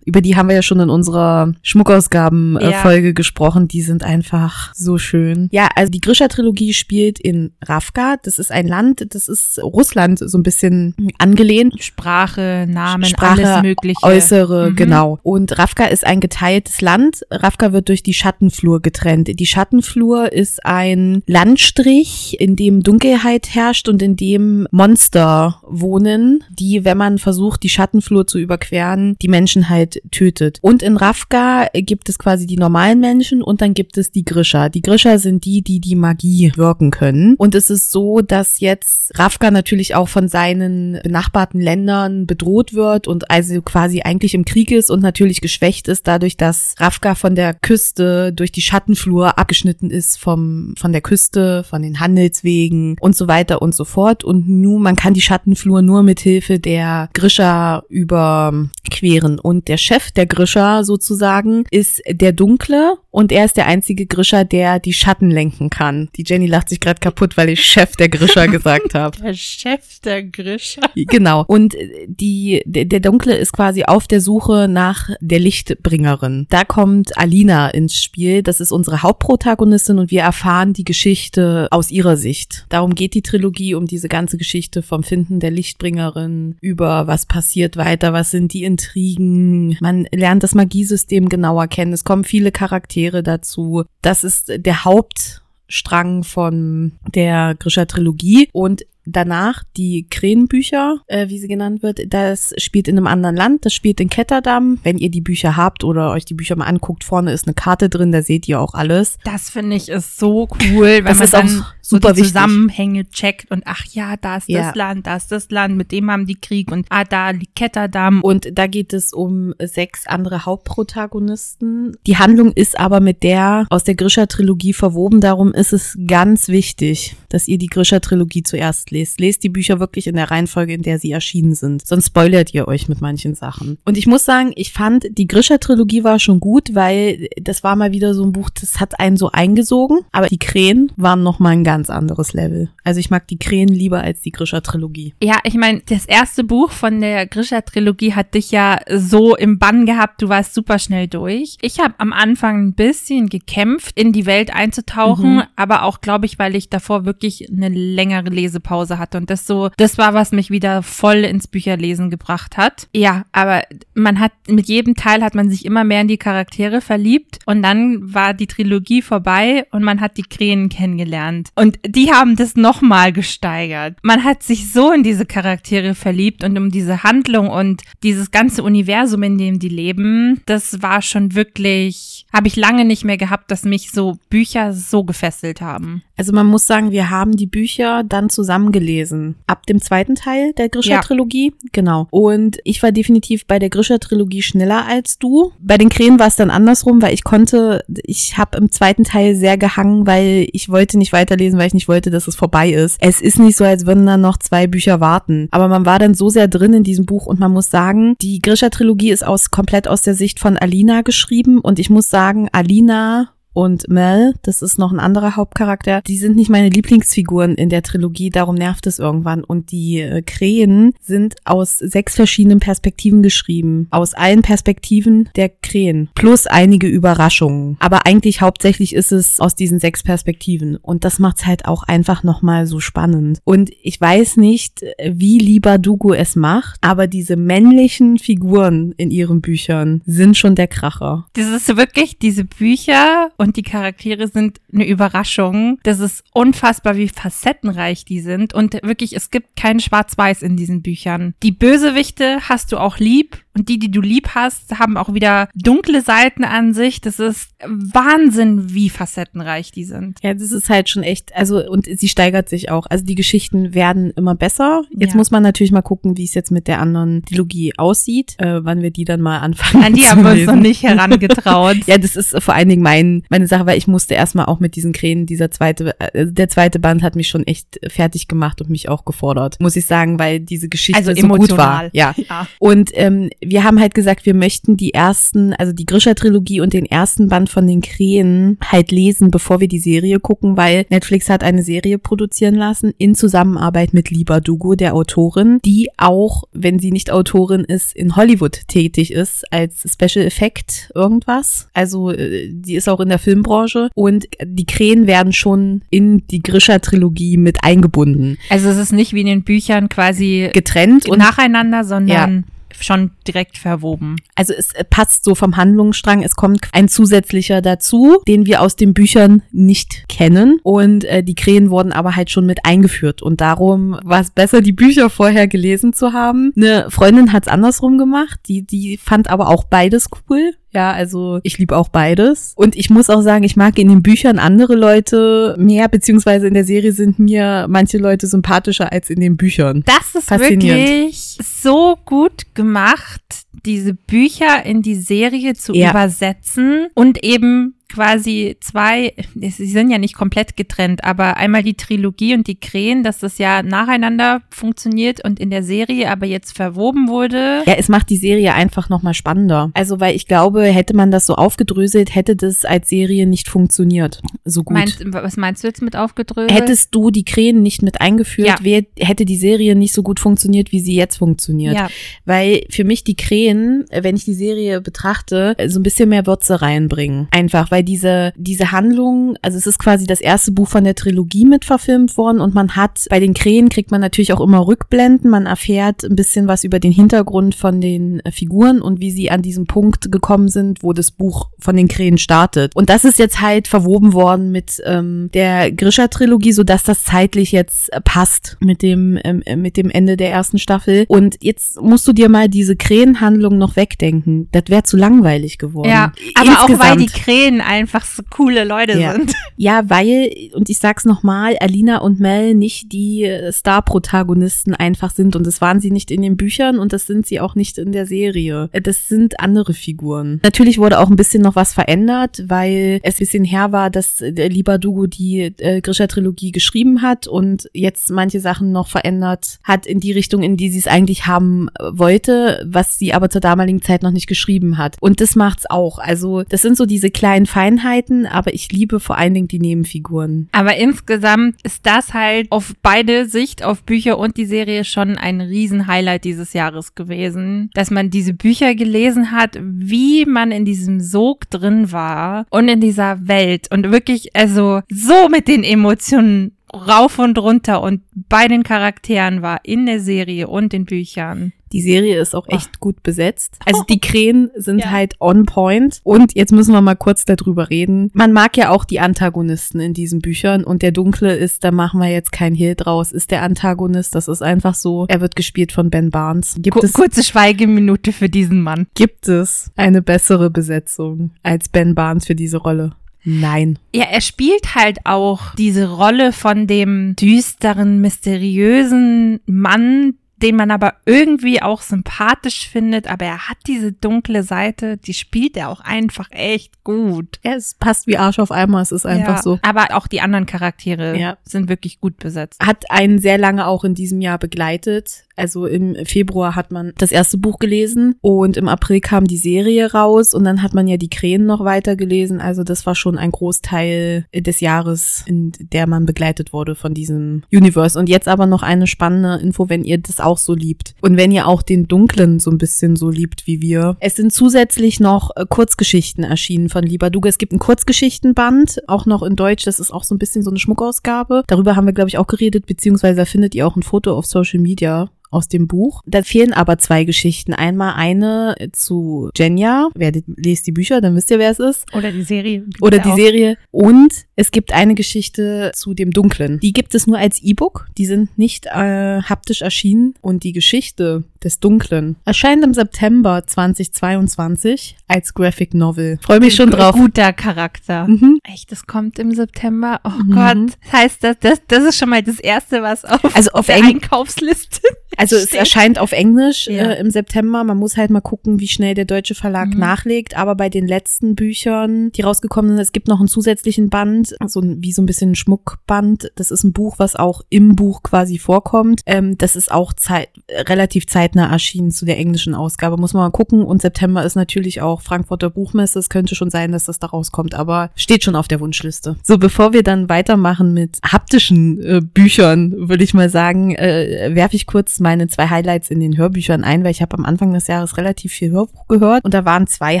über die haben wir ja schon in unserer Schmuckausgaben-Folge ja. gesprochen. Die sind einfach so schön. Ja, also die Grisha-Trilogie spielt in Ravka. Das ist ein Land, das ist Russland so ein bisschen angelehnt. Sprache, Namen, Sprache, alles mögliche. Äußere, mhm. genau. Und Ravka ist ein geteiltes Land. Ravka wird durch die Schattenflur getrennt. Die Schattenflur ist ein Landstrich, in dem Dunkelheit herrscht und in dem Monster wohnen, die, wenn man versucht, die Schattenflur zu überqueren, die Menschen halt tötet. Und in Ravka gibt es quasi die normalen Menschen und dann gibt es die Grisha. Die Grisha sind die, die die Magie wirken können. Und es ist so, dass jetzt Ravka natürlich auch von seinen benachbarten Ländern bedroht wird und also quasi eigentlich im Krieg ist und natürlich geschwächt ist dadurch, dass Ravka von der Küste durch die Schattenflur abgeschnitten ist vom, von der Küste, von den Handelswegen und so weiter und so fort. Und nun, man kann die Schattenflur nur mit Hilfe der Grisha überqueren. Und der Chef der Grischer sozusagen ist der Dunkle und er ist der einzige Grischer, der die Schatten lenken kann. Die Jenny lacht sich gerade kaputt, weil ich Chef der Grischer gesagt habe. Der Chef der Grischer. Genau. Und die, der, der Dunkle ist quasi auf der Suche nach der Lichtbringerin. Da kommt Alina ins Spiel. Das ist unsere Hauptprotagonistin und wir erfahren die Geschichte aus ihrer Sicht. Darum geht die Trilogie um diese ganze Geschichte vom Finden der Lichtbringerin über was passiert weiter, was sind die Intrigen, man lernt das Magiesystem genauer kennen. Es kommen viele Charaktere dazu. Das ist der Hauptstrang von der Grisha Trilogie und danach die Krähenbücher, äh, wie sie genannt wird, das spielt in einem anderen Land, das spielt in Ketterdam. Wenn ihr die Bücher habt oder euch die Bücher mal anguckt, vorne ist eine Karte drin, da seht ihr auch alles. Das finde ich ist so cool, weil das man ist dann super so die Zusammenhänge checkt und ach ja, da ist ja. das Land, da ist das Land, mit dem haben die Krieg und ah, da liegt Ketterdam. Und da geht es um sechs andere Hauptprotagonisten. Die Handlung ist aber mit der aus der Grisha-Trilogie verwoben, darum ist es ganz wichtig, dass ihr die Grisha-Trilogie zuerst lest. Lest die Bücher wirklich in der Reihenfolge, in der sie erschienen sind. Sonst spoilert ihr euch mit manchen Sachen. Und ich muss sagen, ich fand, die Grisha-Trilogie war schon gut, weil das war mal wieder so ein Buch, das hat einen so eingesogen. Aber die Krähen waren noch mal ein ganz anderes Level. Also ich mag die Krähen lieber als die Grisha-Trilogie. Ja, ich meine, das erste Buch von der Grisha-Trilogie hat dich ja so im Bann gehabt, du warst super schnell durch. Ich habe am Anfang ein bisschen gekämpft, in die Welt einzutauchen, mhm. aber auch, glaube ich, weil ich davor wirklich eine längere Lesepause hatte. Und das so, das war, was mich wieder voll ins Bücherlesen gebracht hat. Ja, aber man hat, mit jedem Teil hat man sich immer mehr in die Charaktere verliebt. Und dann war die Trilogie vorbei und man hat die Krähen kennengelernt. Und die haben das nochmal gesteigert. Man hat sich so in diese Charaktere verliebt und um diese Handlung und dieses ganze Universum, in dem die leben, das war schon wirklich, habe ich lange nicht mehr gehabt, dass mich so Bücher so gefesselt haben. Also man muss sagen, wir haben die Bücher dann zusammen gelesen. Ab dem zweiten Teil der Grisha-Trilogie. Ja. Genau. Und ich war definitiv bei der Grisha-Trilogie schneller als du. Bei den Krähen war es dann andersrum, weil ich konnte, ich habe im zweiten Teil sehr gehangen, weil ich wollte nicht weiterlesen, weil ich nicht wollte, dass es vorbei ist. Es ist nicht so, als würden dann noch zwei Bücher warten. Aber man war dann so sehr drin in diesem Buch und man muss sagen, die Grisha-Trilogie ist aus, komplett aus der Sicht von Alina geschrieben und ich muss sagen, Alina und Mel, das ist noch ein anderer Hauptcharakter, die sind nicht meine Lieblingsfiguren in der Trilogie, darum nervt es irgendwann. Und die äh, Krähen sind aus sechs verschiedenen Perspektiven geschrieben. Aus allen Perspektiven der Krähen. Plus einige Überraschungen. Aber eigentlich hauptsächlich ist es aus diesen sechs Perspektiven. Und das macht's halt auch einfach nochmal so spannend. Und ich weiß nicht, wie lieber Dugo es macht, aber diese männlichen Figuren in ihren Büchern sind schon der Kracher. Das ist wirklich diese Bücher und die Charaktere sind eine Überraschung. Das ist unfassbar, wie facettenreich die sind und wirklich, es gibt kein Schwarz-Weiß in diesen Büchern. Die Bösewichte hast du auch lieb und die, die du lieb hast, haben auch wieder dunkle Seiten an sich. Das ist Wahnsinn, wie facettenreich die sind. Ja, das ist halt schon echt, also und sie steigert sich auch. Also die Geschichten werden immer besser. Jetzt Ja. muss man natürlich mal gucken, wie es jetzt mit der anderen Trilogie aussieht, äh, wann wir die dann mal anfangen. An die haben wir uns noch nicht herangetraut. Ja, das ist vor allen Dingen mein, meine Sache, weil ich musste erstmal auch mit diesen Krähen, dieser zweite, äh, der zweite Band hat mich schon echt fertig gemacht und mich auch gefordert, muss ich sagen, weil diese Geschichte Also so gut war. emotional. Ja. Ja. Und ähm, wir haben halt gesagt, wir möchten die ersten, also die Grisha-Trilogie und den ersten Band von den Krähen halt lesen, bevor wir die Serie gucken, weil Netflix hat eine Serie produzieren lassen in Zusammenarbeit mit Liba Dugo, der Autorin, die auch, wenn sie nicht Autorin ist, in Hollywood tätig ist als Special Effect irgendwas. Also äh, die ist auch in der Filmbranche und die Krähen werden schon in die Grisha-Trilogie mit eingebunden. Also es ist nicht wie in den Büchern quasi Getrennt und nacheinander, sondern schon direkt verwoben. Also es äh, passt so vom Handlungsstrang. Es kommt ein zusätzlicher dazu, den wir aus den Büchern nicht kennen. Und äh, die Krähen wurden aber halt schon mit eingeführt. Und darum war es besser, die Bücher vorher gelesen zu haben. Eine Freundin hat es andersrum gemacht. Die, die fand aber auch beides cool. Ja, also ich liebe auch beides. Und ich muss auch sagen, ich mag in den Büchern andere Leute mehr, beziehungsweise in der Serie sind mir manche Leute sympathischer als in den Büchern. Das ist wirklich so gut gemacht, diese Bücher in die Serie zu Ja. übersetzen und eben quasi zwei, sie sind ja nicht komplett getrennt, aber einmal die Trilogie und die Krähen, dass das ja nacheinander funktioniert und in der Serie aber jetzt verwoben wurde. Ja, es macht die Serie einfach nochmal spannender. Also, weil ich glaube, hätte man das so aufgedröselt, hätte das als Serie nicht funktioniert. So gut. Meinst, was meinst du jetzt mit aufgedröselt? Hättest du die Krähen nicht mit eingeführt, Ja. hätte die Serie nicht so gut funktioniert, wie sie jetzt funktioniert. ja, Weil für mich die Krähen, äh, wenn ich die Serie betrachte, so ein bisschen mehr Würze reinbringen. Einfach, weil diese, diese Handlung, also es ist quasi das erste Buch von der Trilogie mit verfilmt worden und man hat, bei den Krähen kriegt man natürlich auch immer Rückblenden, man erfährt ein bisschen was über den Hintergrund von den äh, Figuren und wie sie an diesem Punkt gekommen sind, wo das Buch von den Krähen startet. Und das ist jetzt halt verwoben worden mit ähm, der Grisha-Trilogie, sodass das zeitlich jetzt äh, passt mit dem, ähm, äh, mit dem Ende der ersten Staffel. Und jetzt musst du dir mal diese Krähenhandlung noch wegdenken. Das wäre zu langweilig geworden. ja. Aber auch weil die Insgesamt. Krähen einfach so coole Leute Ja. sind. Ja, weil, und ich sag's nochmal, Alina und Mel nicht die äh, Star-Protagonisten einfach sind. Und das waren sie nicht in den Büchern und das sind sie auch nicht in der Serie. Äh, Das sind andere Figuren. Natürlich wurde auch ein bisschen noch was verändert, weil es ein bisschen her war, dass der Liba Dugo die äh, Grisha-Trilogie geschrieben hat und jetzt manche Sachen noch verändert hat in die Richtung, in die sie es eigentlich haben äh, wollte, was sie aber zur damaligen Zeit noch nicht geschrieben hat. Und das macht's auch. Also das sind so diese kleinen Feinheiten, aber ich liebe vor allen Dingen die Nebenfiguren. Aber insgesamt ist das halt auf beide Sicht, auf Bücher und die Serie schon ein Riesen-Highlight dieses Jahres gewesen, dass man diese Bücher gelesen hat, wie man in diesem Sog drin war und in dieser Welt und wirklich, also so mit den Emotionen rauf und runter und bei den Charakteren war in der Serie und den Büchern. Die Serie ist auch echt gut besetzt. Also die Krähen sind Ja. halt on point. Und jetzt müssen wir mal kurz darüber reden. Man mag ja auch die Antagonisten in diesen Büchern und der Dunkle ist, da machen wir jetzt kein Hehl draus, ist der Antagonist. Das ist einfach so. Er wird gespielt von Ben Barnes. Gibt Ku es, kurze Schweigeminute für diesen Mann. gibt es eine bessere Besetzung als Ben Barnes für diese Rolle? Nein. Ja, er spielt halt auch diese Rolle von dem düsteren, mysteriösen Mann, den man aber irgendwie auch sympathisch findet, aber er hat diese dunkle Seite, die spielt er auch einfach echt gut. Ja, es passt wie Arsch auf Eimer. Es ist einfach ja, so. Aber auch die anderen Charaktere Ja. sind wirklich gut besetzt. hat einen sehr lange auch in diesem Jahr begleitet. Also im Februar hat man das erste Buch gelesen und im April kam die Serie raus und dann hat man ja die Krähen noch weiter gelesen. Also das war schon ein Großteil des Jahres, in der man begleitet wurde von diesem Universe. Und jetzt aber noch eine spannende Info, wenn ihr das auch so liebt und wenn ihr auch den Dunklen so ein bisschen so liebt wie wir. Es sind zusätzlich noch äh, Kurzgeschichten erschienen von Lieber Duga. Es gibt ein Kurzgeschichtenband, auch noch in Deutsch. Das ist auch so ein bisschen so eine Schmuckausgabe. Darüber haben wir, glaube ich, auch geredet, beziehungsweise da findet ihr auch ein Foto auf Social Media aus dem Buch. Da fehlen aber zwei Geschichten. Einmal eine zu Jenja. Wer die, lest die Bücher, dann wisst ihr, wer es ist. Oder die Serie. Oder die auch. Serie. Und es gibt eine Geschichte zu dem Dunklen. Die gibt es nur als E-Book. Die sind nicht äh, haptisch erschienen. Und die Geschichte des Dunklen erscheint im September 2022 als Graphic Novel. Freue mich schon drauf. Guter Charakter. Mhm. Echt, das kommt im September. Oh mhm. Gott. Das heißt, das, das, das ist schon mal das Erste, was auf, also auf der Eng Einkaufsliste Also steht. es erscheint auf Englisch ja. äh, im September. Man muss halt mal gucken, wie schnell der deutsche Verlag mhm. nachlegt. Aber bei den letzten Büchern, die rausgekommen sind, es gibt noch einen zusätzlichen Band, so wie so ein bisschen ein Schmuckband. Das ist ein Buch, was auch im Buch quasi vorkommt. Ähm, das ist auch Zeit, relativ zeitnah erschienen zu der englischen Ausgabe. Muss man mal gucken. Und September ist natürlich auch Frankfurter Buchmesse. Es könnte schon sein, dass das da rauskommt, aber steht schon auf der Wunschliste. So, bevor wir dann weitermachen mit haptischen äh, Büchern, würde ich mal sagen, äh, werfe ich kurz meine zwei Highlights in den Hörbüchern ein, weil ich habe am Anfang des Jahres relativ viel Hörbuch gehört und da waren zwei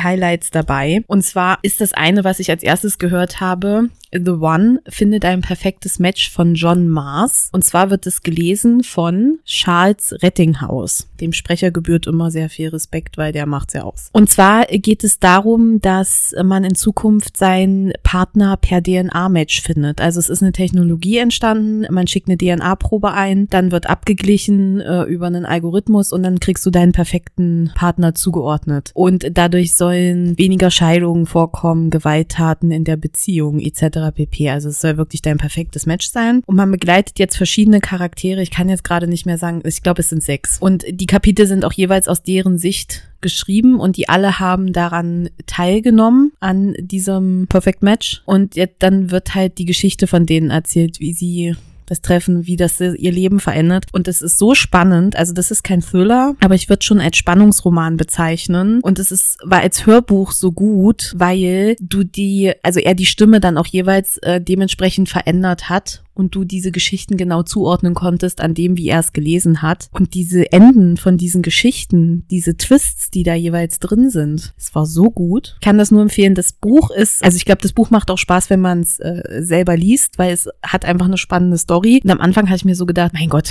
Highlights dabei. Und zwar ist das eine, was ich als erstes gehört habe, The One findet ein perfektes Match von John Mars. Und zwar wird es gelesen von Charles Rettinghaus. Dem Sprecher gebührt immer sehr viel Respekt, weil der macht's ja aus. Und zwar geht es darum, dass man in Zukunft seinen Partner per DNA-Match findet. Also es ist eine Technologie entstanden, man schickt eine DNA-Probe ein, dann wird abgeglichen äh, über einen Algorithmus und dann kriegst du deinen perfekten Partner zugeordnet. Und dadurch sollen weniger Scheidungen vorkommen, Gewalttaten in der Beziehung etc pp. Also es soll wirklich dein perfektes Match sein. Und man begleitet jetzt verschiedene Charaktere. Ich kann jetzt gerade nicht mehr sagen, ich glaube, es sind sechs. Und die Kapitel sind auch jeweils aus deren Sicht geschrieben und die alle haben daran teilgenommen an diesem Perfect Match. Und jetzt, dann wird halt die Geschichte von denen erzählt, wie sie das Treffen, wie das ihr Leben verändert. Und es ist so spannend. Also das ist kein Thriller, aber ich würde schon als Spannungsroman bezeichnen. Und es ist, war als Hörbuch so gut, weil du die, also er die Stimme dann auch jeweils äh, dementsprechend verändert hat und du diese Geschichten genau zuordnen konntest an dem, wie er es gelesen hat. Und diese Enden von diesen Geschichten, diese Twists, die da jeweils drin sind, es war so gut. Ich kann das nur empfehlen. Das Buch ist, also ich glaube, das Buch macht auch Spaß, wenn man es äh, selber liest, weil es hat einfach eine spannende Story. Und am Anfang hatte ich mir so gedacht, mein Gott,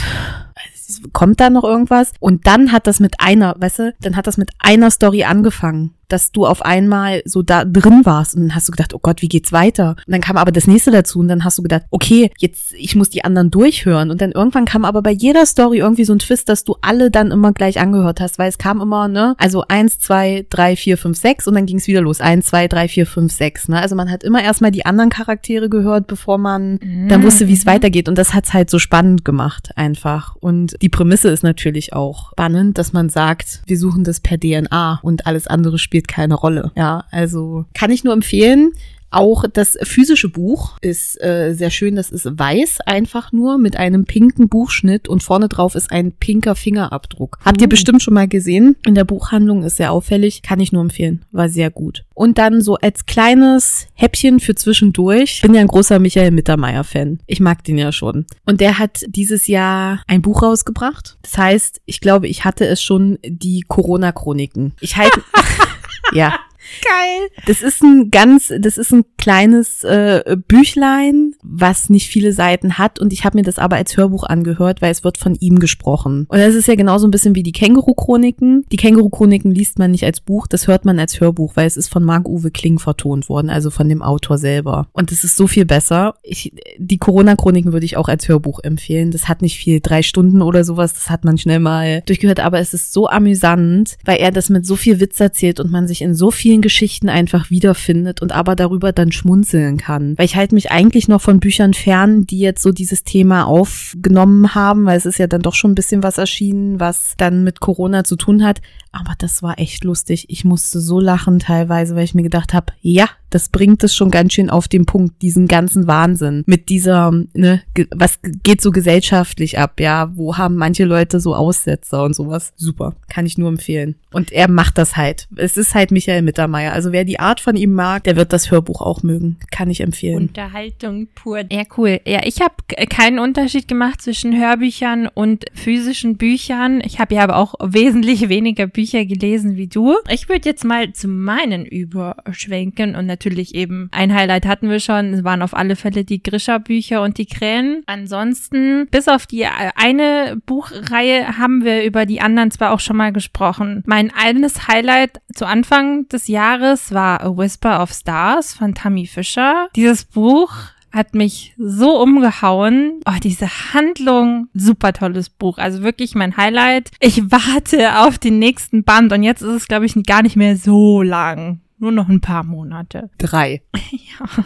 kommt da noch irgendwas? Und dann hat das mit einer, weißt du, dann hat das mit einer Story angefangen dass du auf einmal so da drin warst und dann hast du gedacht, oh Gott, wie geht's weiter? Und dann kam aber das nächste dazu und dann hast du gedacht, okay, jetzt, ich muss die anderen durchhören. Und dann irgendwann kam aber bei jeder Story irgendwie so ein Twist, dass du alle dann immer gleich angehört hast, weil es kam immer, ne, also eins, zwei, drei, vier, fünf, sechs und dann ging's wieder los. Eins, zwei, drei, vier, fünf, sechs, ne? Also man hat immer erstmal die anderen Charaktere gehört, bevor man mhm. dann wusste, wie es weitergeht. Und das hat's halt so spannend gemacht, einfach. Und die Prämisse ist natürlich auch spannend, dass man sagt, wir suchen das per DNA und alles andere spielt spielt keine Rolle. Ja, also kann ich nur empfehlen. Auch das physische Buch ist äh, sehr schön. Das ist weiß einfach nur mit einem pinken Buchschnitt und vorne drauf ist ein pinker Fingerabdruck. Habt ihr uh. bestimmt schon mal gesehen. In der Buchhandlung ist sehr auffällig. Kann ich nur empfehlen. War sehr gut. Und dann so als kleines Häppchen für zwischendurch. Ich bin ja ein großer Michael Mittermeier-Fan. Ich mag den ja schon. Und der hat dieses Jahr ein Buch rausgebracht. Das heißt, ich glaube, ich hatte es schon, die Corona-Chroniken. Ich halte... ja, Geil. Das ist ein ganz, das ist ein kleines äh, Büchlein, was nicht viele Seiten hat und ich habe mir das aber als Hörbuch angehört, weil es wird von ihm gesprochen. Und das ist ja genauso ein bisschen wie die Känguru-Chroniken. Die Känguru-Chroniken liest man nicht als Buch, das hört man als Hörbuch, weil es ist von Marc-Uwe Kling vertont worden, also von dem Autor selber. Und das ist so viel besser. Ich, die Corona-Chroniken würde ich auch als Hörbuch empfehlen. Das hat nicht viel, drei Stunden oder sowas, das hat man schnell mal durchgehört, aber es ist so amüsant, weil er das mit so viel Witz erzählt und man sich in so vielen Geschichten einfach wiederfindet und aber darüber dann schmunzeln kann. Weil ich halte mich eigentlich noch von Büchern fern, die jetzt so dieses Thema aufgenommen haben, weil es ist ja dann doch schon ein bisschen was erschienen, was dann mit Corona zu tun hat. Aber das war echt lustig. Ich musste so lachen teilweise, weil ich mir gedacht habe, ja, das bringt es schon ganz schön auf den Punkt, diesen ganzen Wahnsinn. Mit dieser, ne, was geht so gesellschaftlich ab, ja, wo haben manche Leute so Aussetzer und sowas. Super, kann ich nur empfehlen. Und er macht das halt. Es ist halt Michael Mittermeier. Also wer die Art von ihm mag, der wird das Hörbuch auch mögen. Kann ich empfehlen. Unterhaltung pur. Ja, cool. Ja, ich habe keinen Unterschied gemacht zwischen Hörbüchern und physischen Büchern. Ich habe ja aber auch wesentlich weniger Bücher gelesen wie du. Ich würde jetzt mal zu meinen überschwenken und natürlich eben ein Highlight hatten wir schon. Es waren auf alle Fälle die Grisha-Bücher und die Krähen. Ansonsten, bis auf die eine Buchreihe haben wir über die anderen zwar auch schon mal gesprochen. Mein eines Highlight zu Anfang des Jahres war A Whisper of Stars von Tammy Fischer. Dieses Buch hat mich so umgehauen. Oh, diese Handlung, super tolles Buch. Also wirklich mein Highlight. Ich warte auf den nächsten Band und jetzt ist es, glaube ich, gar nicht mehr so lang. Nur noch ein paar Monate. Drei. ja.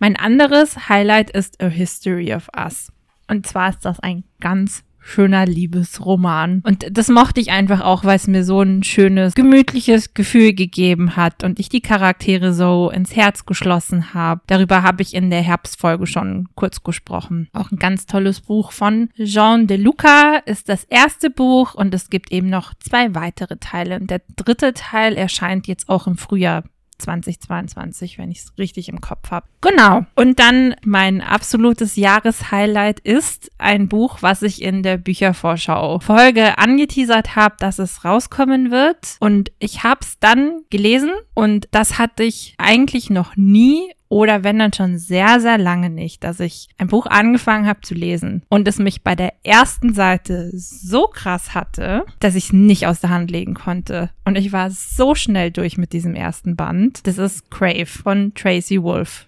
Mein anderes Highlight ist A History of Us. Und zwar ist das ein ganz schöner Liebesroman. Und das mochte ich einfach auch, weil es mir so ein schönes, gemütliches Gefühl gegeben hat und ich die Charaktere so ins Herz geschlossen habe. Darüber habe ich in der Herbstfolge schon kurz gesprochen. Auch ein ganz tolles Buch von Jean de Luca ist das erste Buch und es gibt eben noch zwei weitere Teile. Und der dritte Teil erscheint jetzt auch im Frühjahr 2022, wenn ich es richtig im Kopf habe. Genau. Und dann mein absolutes Jahreshighlight ist ein Buch, was ich in der Büchervorschau Folge angeteasert habe, dass es rauskommen wird. Und ich habe es dann gelesen und das hatte ich eigentlich noch nie oder wenn dann schon sehr, sehr lange nicht, dass ich ein Buch angefangen habe zu lesen und es mich bei der ersten Seite so krass hatte, dass ich es nicht aus der Hand legen konnte. Und ich war so schnell durch mit diesem ersten Band. Das ist Crave von Tracy Wolf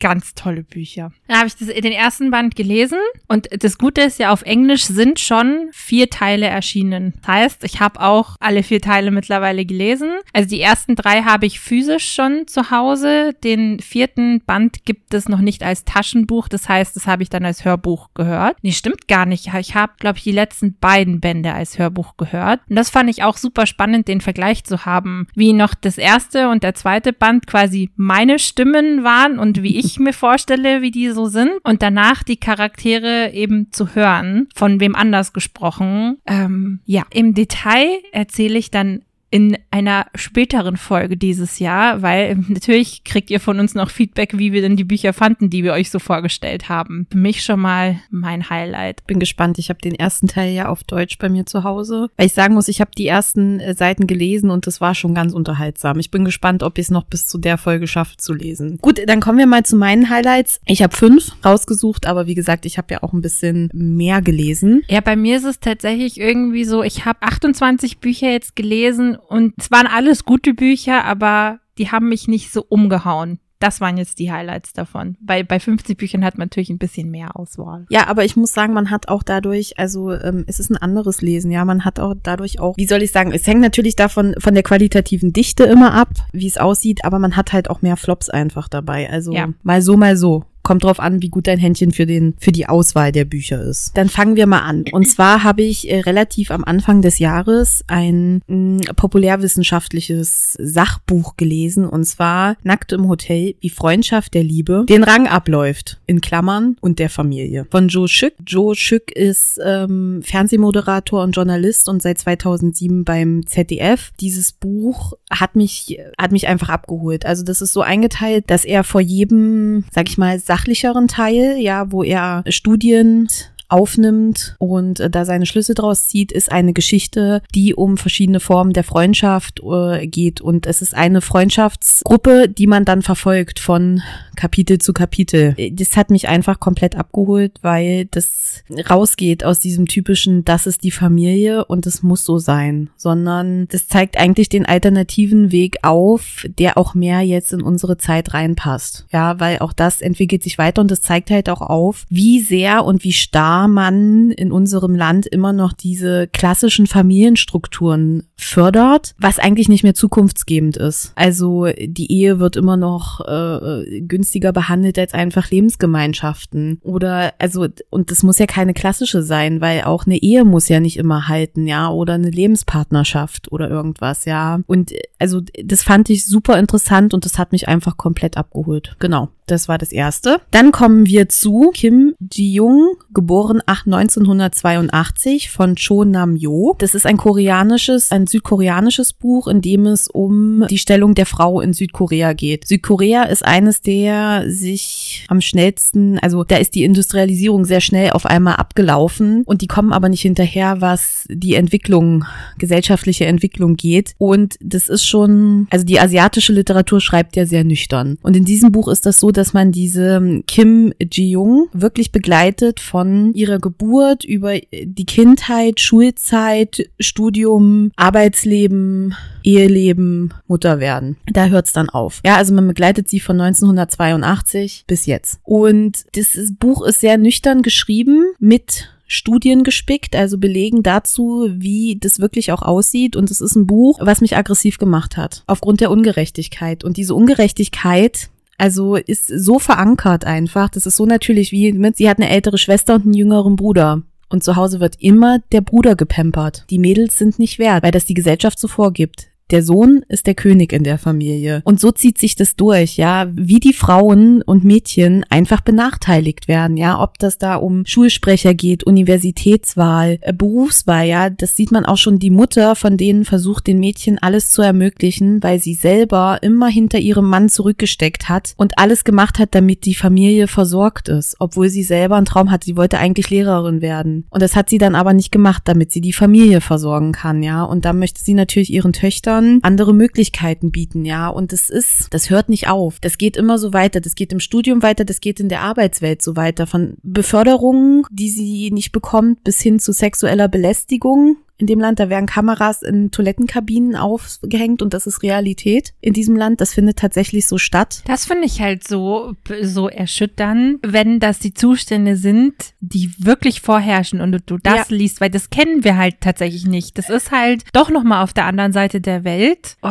ganz tolle Bücher. Dann habe ich das, den ersten Band gelesen und das Gute ist ja, auf Englisch sind schon vier Teile erschienen. Das heißt, ich habe auch alle vier Teile mittlerweile gelesen. Also die ersten drei habe ich physisch schon zu Hause. Den vierten Band gibt es noch nicht als Taschenbuch. Das heißt, das habe ich dann als Hörbuch gehört. Nee, stimmt gar nicht. Ich habe, glaube ich, die letzten beiden Bände als Hörbuch gehört. Und das fand ich auch super spannend, den Vergleich zu haben, wie noch das erste und der zweite Band quasi meine Stimmen waren und wie ich ich mir vorstelle, wie die so sind und danach die Charaktere eben zu hören, von wem anders gesprochen. Ähm, ja, im Detail erzähle ich dann in einer späteren Folge dieses Jahr, weil natürlich kriegt ihr von uns noch Feedback, wie wir denn die Bücher fanden, die wir euch so vorgestellt haben. Für mich schon mal mein Highlight. Bin gespannt. Ich habe den ersten Teil ja auf Deutsch bei mir zu Hause. Weil ich sagen muss, ich habe die ersten äh, Seiten gelesen und das war schon ganz unterhaltsam. Ich bin gespannt, ob ich es noch bis zu der Folge schaffe zu lesen. Gut, dann kommen wir mal zu meinen Highlights. Ich habe fünf rausgesucht, aber wie gesagt, ich habe ja auch ein bisschen mehr gelesen. Ja, bei mir ist es tatsächlich irgendwie so, ich habe 28 Bücher jetzt gelesen und es waren alles gute Bücher, aber die haben mich nicht so umgehauen. Das waren jetzt die Highlights davon. Bei, bei 50 Büchern hat man natürlich ein bisschen mehr Auswahl. Ja, aber ich muss sagen, man hat auch dadurch, also ähm, es ist ein anderes Lesen, ja, man hat auch dadurch auch, wie soll ich sagen, es hängt natürlich davon von der qualitativen Dichte immer ab, wie es aussieht, aber man hat halt auch mehr Flops einfach dabei. Also ja. mal so, mal so. Kommt drauf an, wie gut dein Händchen für den für die Auswahl der Bücher ist. Dann fangen wir mal an. Und zwar habe ich äh, relativ am Anfang des Jahres ein mh, populärwissenschaftliches Sachbuch gelesen und zwar Nackt im Hotel, wie Freundschaft der Liebe den Rang abläuft in Klammern und der Familie von Joe Schück. Joe Schück ist ähm, Fernsehmoderator und Journalist und seit 2007 beim ZDF. Dieses Buch hat mich hat mich einfach abgeholt. Also das ist so eingeteilt, dass er vor jedem, sag ich mal sachlicheren Teil, ja, wo er Studien aufnimmt und äh, da seine Schlüsse draus zieht, ist eine Geschichte, die um verschiedene Formen der Freundschaft äh, geht. Und es ist eine Freundschaftsgruppe, die man dann verfolgt von Kapitel zu Kapitel. Das hat mich einfach komplett abgeholt, weil das rausgeht aus diesem typischen, das ist die Familie und es muss so sein, sondern das zeigt eigentlich den alternativen Weg auf, der auch mehr jetzt in unsere Zeit reinpasst. Ja, weil auch das entwickelt sich weiter und das zeigt halt auch auf, wie sehr und wie stark man in unserem Land immer noch diese klassischen Familienstrukturen fördert, was eigentlich nicht mehr zukunftsgebend ist. Also die Ehe wird immer noch äh, günstiger behandelt als einfach Lebensgemeinschaften. Oder also, und das muss ja keine klassische sein, weil auch eine Ehe muss ja nicht immer halten, ja, oder eine Lebenspartnerschaft oder irgendwas, ja. Und also das fand ich super interessant und das hat mich einfach komplett abgeholt. Genau. Das war das erste. Dann kommen wir zu Kim Ji-young, geboren 1982 von Cho Nam-yo. Das ist ein koreanisches, ein südkoreanisches Buch, in dem es um die Stellung der Frau in Südkorea geht. Südkorea ist eines der sich am schnellsten, also da ist die Industrialisierung sehr schnell auf einmal abgelaufen und die kommen aber nicht hinterher, was die Entwicklung, gesellschaftliche Entwicklung geht. Und das ist schon, also die asiatische Literatur schreibt ja sehr nüchtern. Und in diesem Buch ist das so, dass man diese Kim Ji-young wirklich begleitet von ihrer Geburt über die Kindheit, Schulzeit, Studium, Arbeitsleben, Eheleben, Mutter werden. Da hört's dann auf. Ja, also man begleitet sie von 1982 bis jetzt. Und das Buch ist sehr nüchtern geschrieben mit Studien gespickt, also Belegen dazu, wie das wirklich auch aussieht. Und es ist ein Buch, was mich aggressiv gemacht hat, aufgrund der Ungerechtigkeit. Und diese Ungerechtigkeit also ist so verankert einfach. Das ist so natürlich wie, sie hat eine ältere Schwester und einen jüngeren Bruder. Und zu Hause wird immer der Bruder gepampert. Die Mädels sind nicht wert, weil das die Gesellschaft so vorgibt. Der Sohn ist der König in der Familie. Und so zieht sich das durch, ja, wie die Frauen und Mädchen einfach benachteiligt werden, ja, ob das da um Schulsprecher geht, Universitätswahl, äh, Berufswahl, ja, das sieht man auch schon, die Mutter von denen versucht den Mädchen alles zu ermöglichen, weil sie selber immer hinter ihrem Mann zurückgesteckt hat und alles gemacht hat, damit die Familie versorgt ist, obwohl sie selber einen Traum hatte, sie wollte eigentlich Lehrerin werden. Und das hat sie dann aber nicht gemacht, damit sie die Familie versorgen kann, ja, und da möchte sie natürlich ihren Töchtern Kindern andere Möglichkeiten bieten, ja. Und das ist, das hört nicht auf. Das geht immer so weiter. Das geht im Studium weiter, das geht in der Arbeitswelt so weiter. Von Beförderungen, die sie nicht bekommt, bis hin zu sexueller Belästigung in dem Land. Da werden Kameras in Toilettenkabinen aufgehängt und das ist Realität in diesem Land. Das findet tatsächlich so statt. Das finde ich halt so, so erschütternd, wenn das die Zustände sind, die wirklich vorherrschen und du das ja. liest, weil das kennen wir halt tatsächlich nicht. Das ist halt doch nochmal auf der anderen Seite der Welt. Oh.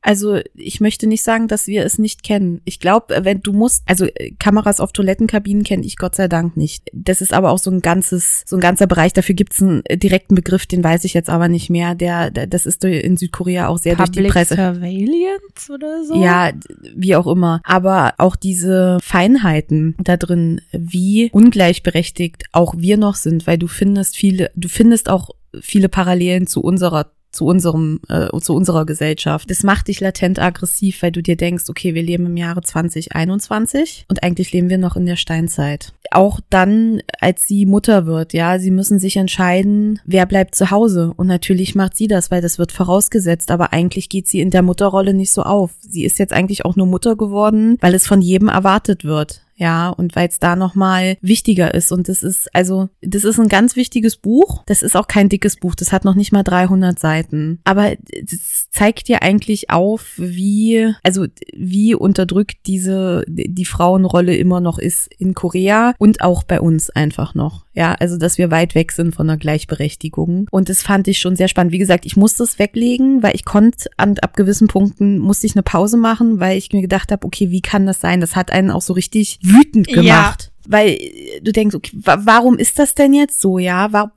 Also ich möchte nicht sagen, dass wir es nicht kennen. Ich glaube, wenn du musst, also äh, Kameras auf Toilettenkabinen kenne ich Gott sei Dank nicht. Das ist aber auch so ein ganzes, so ein ganzer Bereich. Dafür gibt es einen äh, direkten Begriff, den weiß ich jetzt aber nicht mehr. Der, der das ist in Südkorea auch sehr Public durch die Presse. Surveillance oder so. Ja, wie auch immer. Aber auch diese Feinheiten da drin, wie ungleichberechtigt auch wir noch sind, weil du findest viele, du findest auch viele Parallelen zu unserer zu unserem, äh, zu unserer Gesellschaft. Das macht dich latent aggressiv, weil du dir denkst, okay, wir leben im Jahre 2021 und eigentlich leben wir noch in der Steinzeit. Auch dann, als sie Mutter wird, ja, sie müssen sich entscheiden, wer bleibt zu Hause. Und natürlich macht sie das, weil das wird vorausgesetzt, aber eigentlich geht sie in der Mutterrolle nicht so auf. Sie ist jetzt eigentlich auch nur Mutter geworden, weil es von jedem erwartet wird ja, und weil es da nochmal wichtiger ist. Und das ist, also, das ist ein ganz wichtiges Buch. Das ist auch kein dickes Buch. Das hat noch nicht mal 300 Seiten. Aber das zeigt dir eigentlich auf, wie, also, wie unterdrückt diese, die Frauenrolle immer noch ist in Korea und auch bei uns einfach noch. Ja, also, dass wir weit weg sind von der Gleichberechtigung. Und das fand ich schon sehr spannend. Wie gesagt, ich musste es weglegen, weil ich konnte an, ab gewissen Punkten musste ich eine Pause machen, weil ich mir gedacht habe, okay, wie kann das sein? Das hat einen auch so richtig wütend gemacht. Ja. Weil du denkst, okay, warum ist das denn jetzt so, ja? Warum,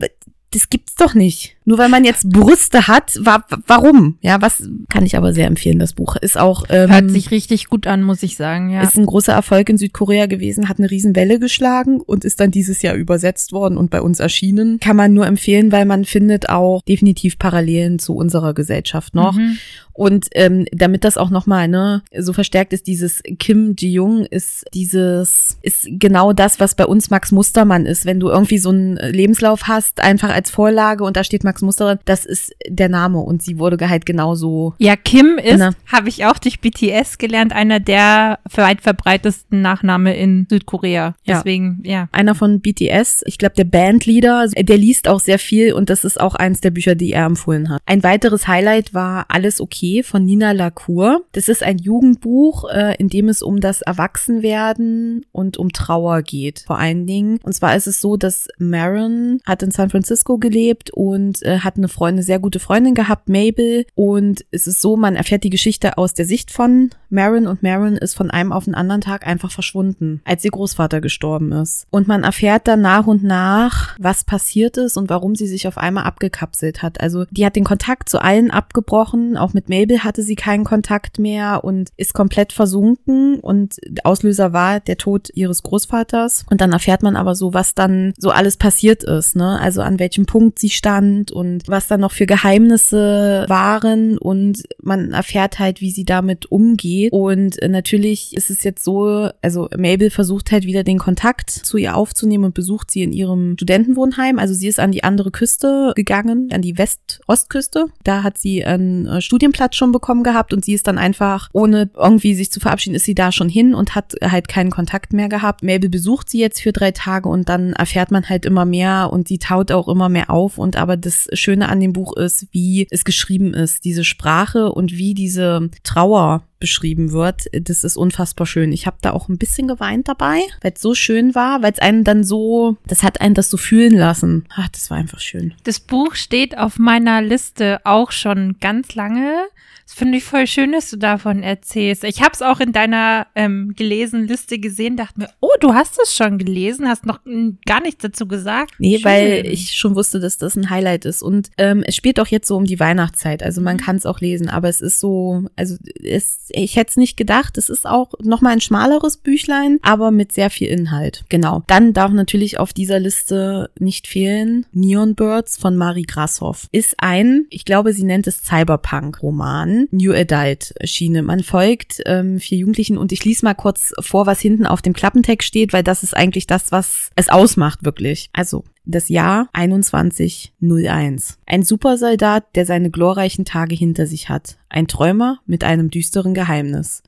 das gibt's doch nicht. Nur weil man jetzt Brüste hat, wa warum? Ja, was kann ich aber sehr empfehlen, das Buch. Ist auch. Ähm, Hört sich richtig gut an, muss ich sagen, ja. Ist ein großer Erfolg in Südkorea gewesen, hat eine Riesenwelle geschlagen und ist dann dieses Jahr übersetzt worden und bei uns erschienen. Kann man nur empfehlen, weil man findet auch definitiv Parallelen zu unserer Gesellschaft noch. Mhm. Und ähm, damit das auch nochmal ne, so verstärkt ist, dieses Kim Ji-Jung ist dieses, ist genau das, was bei uns Max Mustermann ist. Wenn du irgendwie so einen Lebenslauf hast, einfach als Vorlage und da steht Max Mustermann, das ist der Name und sie wurde halt genauso. Ja, Kim ist, habe ich auch durch BTS gelernt, einer der weit verbreitesten Nachname in Südkorea. Deswegen, ja. ja. Einer von BTS, ich glaube der Bandleader, der liest auch sehr viel und das ist auch eins der Bücher, die er empfohlen hat. Ein weiteres Highlight war Alles okay okay von Nina Lacour. Das ist ein Jugendbuch, äh, in dem es um das Erwachsenwerden und um Trauer geht, vor allen Dingen. Und zwar ist es so, dass Maron hat in San Francisco gelebt und äh, hat eine Freundin, eine sehr gute Freundin gehabt, Mabel. Und es ist so, man erfährt die Geschichte aus der Sicht von Marin und Marin ist von einem auf den anderen Tag einfach verschwunden, als ihr Großvater gestorben ist. Und man erfährt dann nach und nach, was passiert ist und warum sie sich auf einmal abgekapselt hat. Also die hat den Kontakt zu allen abgebrochen, auch mit Mabel hatte sie keinen Kontakt mehr und ist komplett versunken und Auslöser war der Tod ihres Großvaters. Und dann erfährt man aber so, was dann so alles passiert ist, ne? Also an welchem Punkt sie stand und was dann noch für Geheimnisse waren und man erfährt halt, wie sie damit umgeht. Und natürlich ist es jetzt so, also Mabel versucht halt wieder den Kontakt zu ihr aufzunehmen und besucht sie in ihrem Studentenwohnheim. Also sie ist an die andere Küste gegangen, an die West-Ostküste. Da hat sie einen äh, Studienplatz schon bekommen gehabt und sie ist dann einfach, ohne irgendwie sich zu verabschieden, ist sie da schon hin und hat halt keinen Kontakt mehr gehabt. Mabel besucht sie jetzt für drei Tage und dann erfährt man halt immer mehr und sie taut auch immer mehr auf. Und aber das Schöne an dem Buch ist, wie es geschrieben ist, diese Sprache und wie diese Trauer beschrieben wird. Das ist unfassbar schön. Ich habe da auch ein bisschen geweint dabei, weil es so schön war, weil es einen dann so, das hat einen das so fühlen lassen. Ach, das war einfach schön. Das Buch steht auf meiner Liste auch schon ganz lange. Das finde ich voll schön, dass du davon erzählst. Ich habe es auch in deiner ähm, gelesenen Liste gesehen, dachte mir, oh, du hast es schon gelesen, hast noch gar nichts dazu gesagt. Nee, schön. weil ich schon wusste, dass das ein Highlight ist. Und ähm, es spielt auch jetzt so um die Weihnachtszeit. Also man mhm. kann es auch lesen, aber es ist so, also es, ich hätte es nicht gedacht. Es ist auch nochmal ein schmaleres Büchlein, aber mit sehr viel Inhalt. Genau. Dann darf natürlich auf dieser Liste nicht fehlen Neon Birds von Marie Grashoff. Ist ein, ich glaube, sie nennt es Cyberpunk-Roman New Adult Schiene. Man folgt ähm, vier Jugendlichen und ich lese mal kurz vor, was hinten auf dem Klappentext steht, weil das ist eigentlich das, was es ausmacht, wirklich. Also, das Jahr 2101. Ein Supersoldat, der seine glorreichen Tage hinter sich hat. Ein Träumer mit einem düsteren Geheimnis.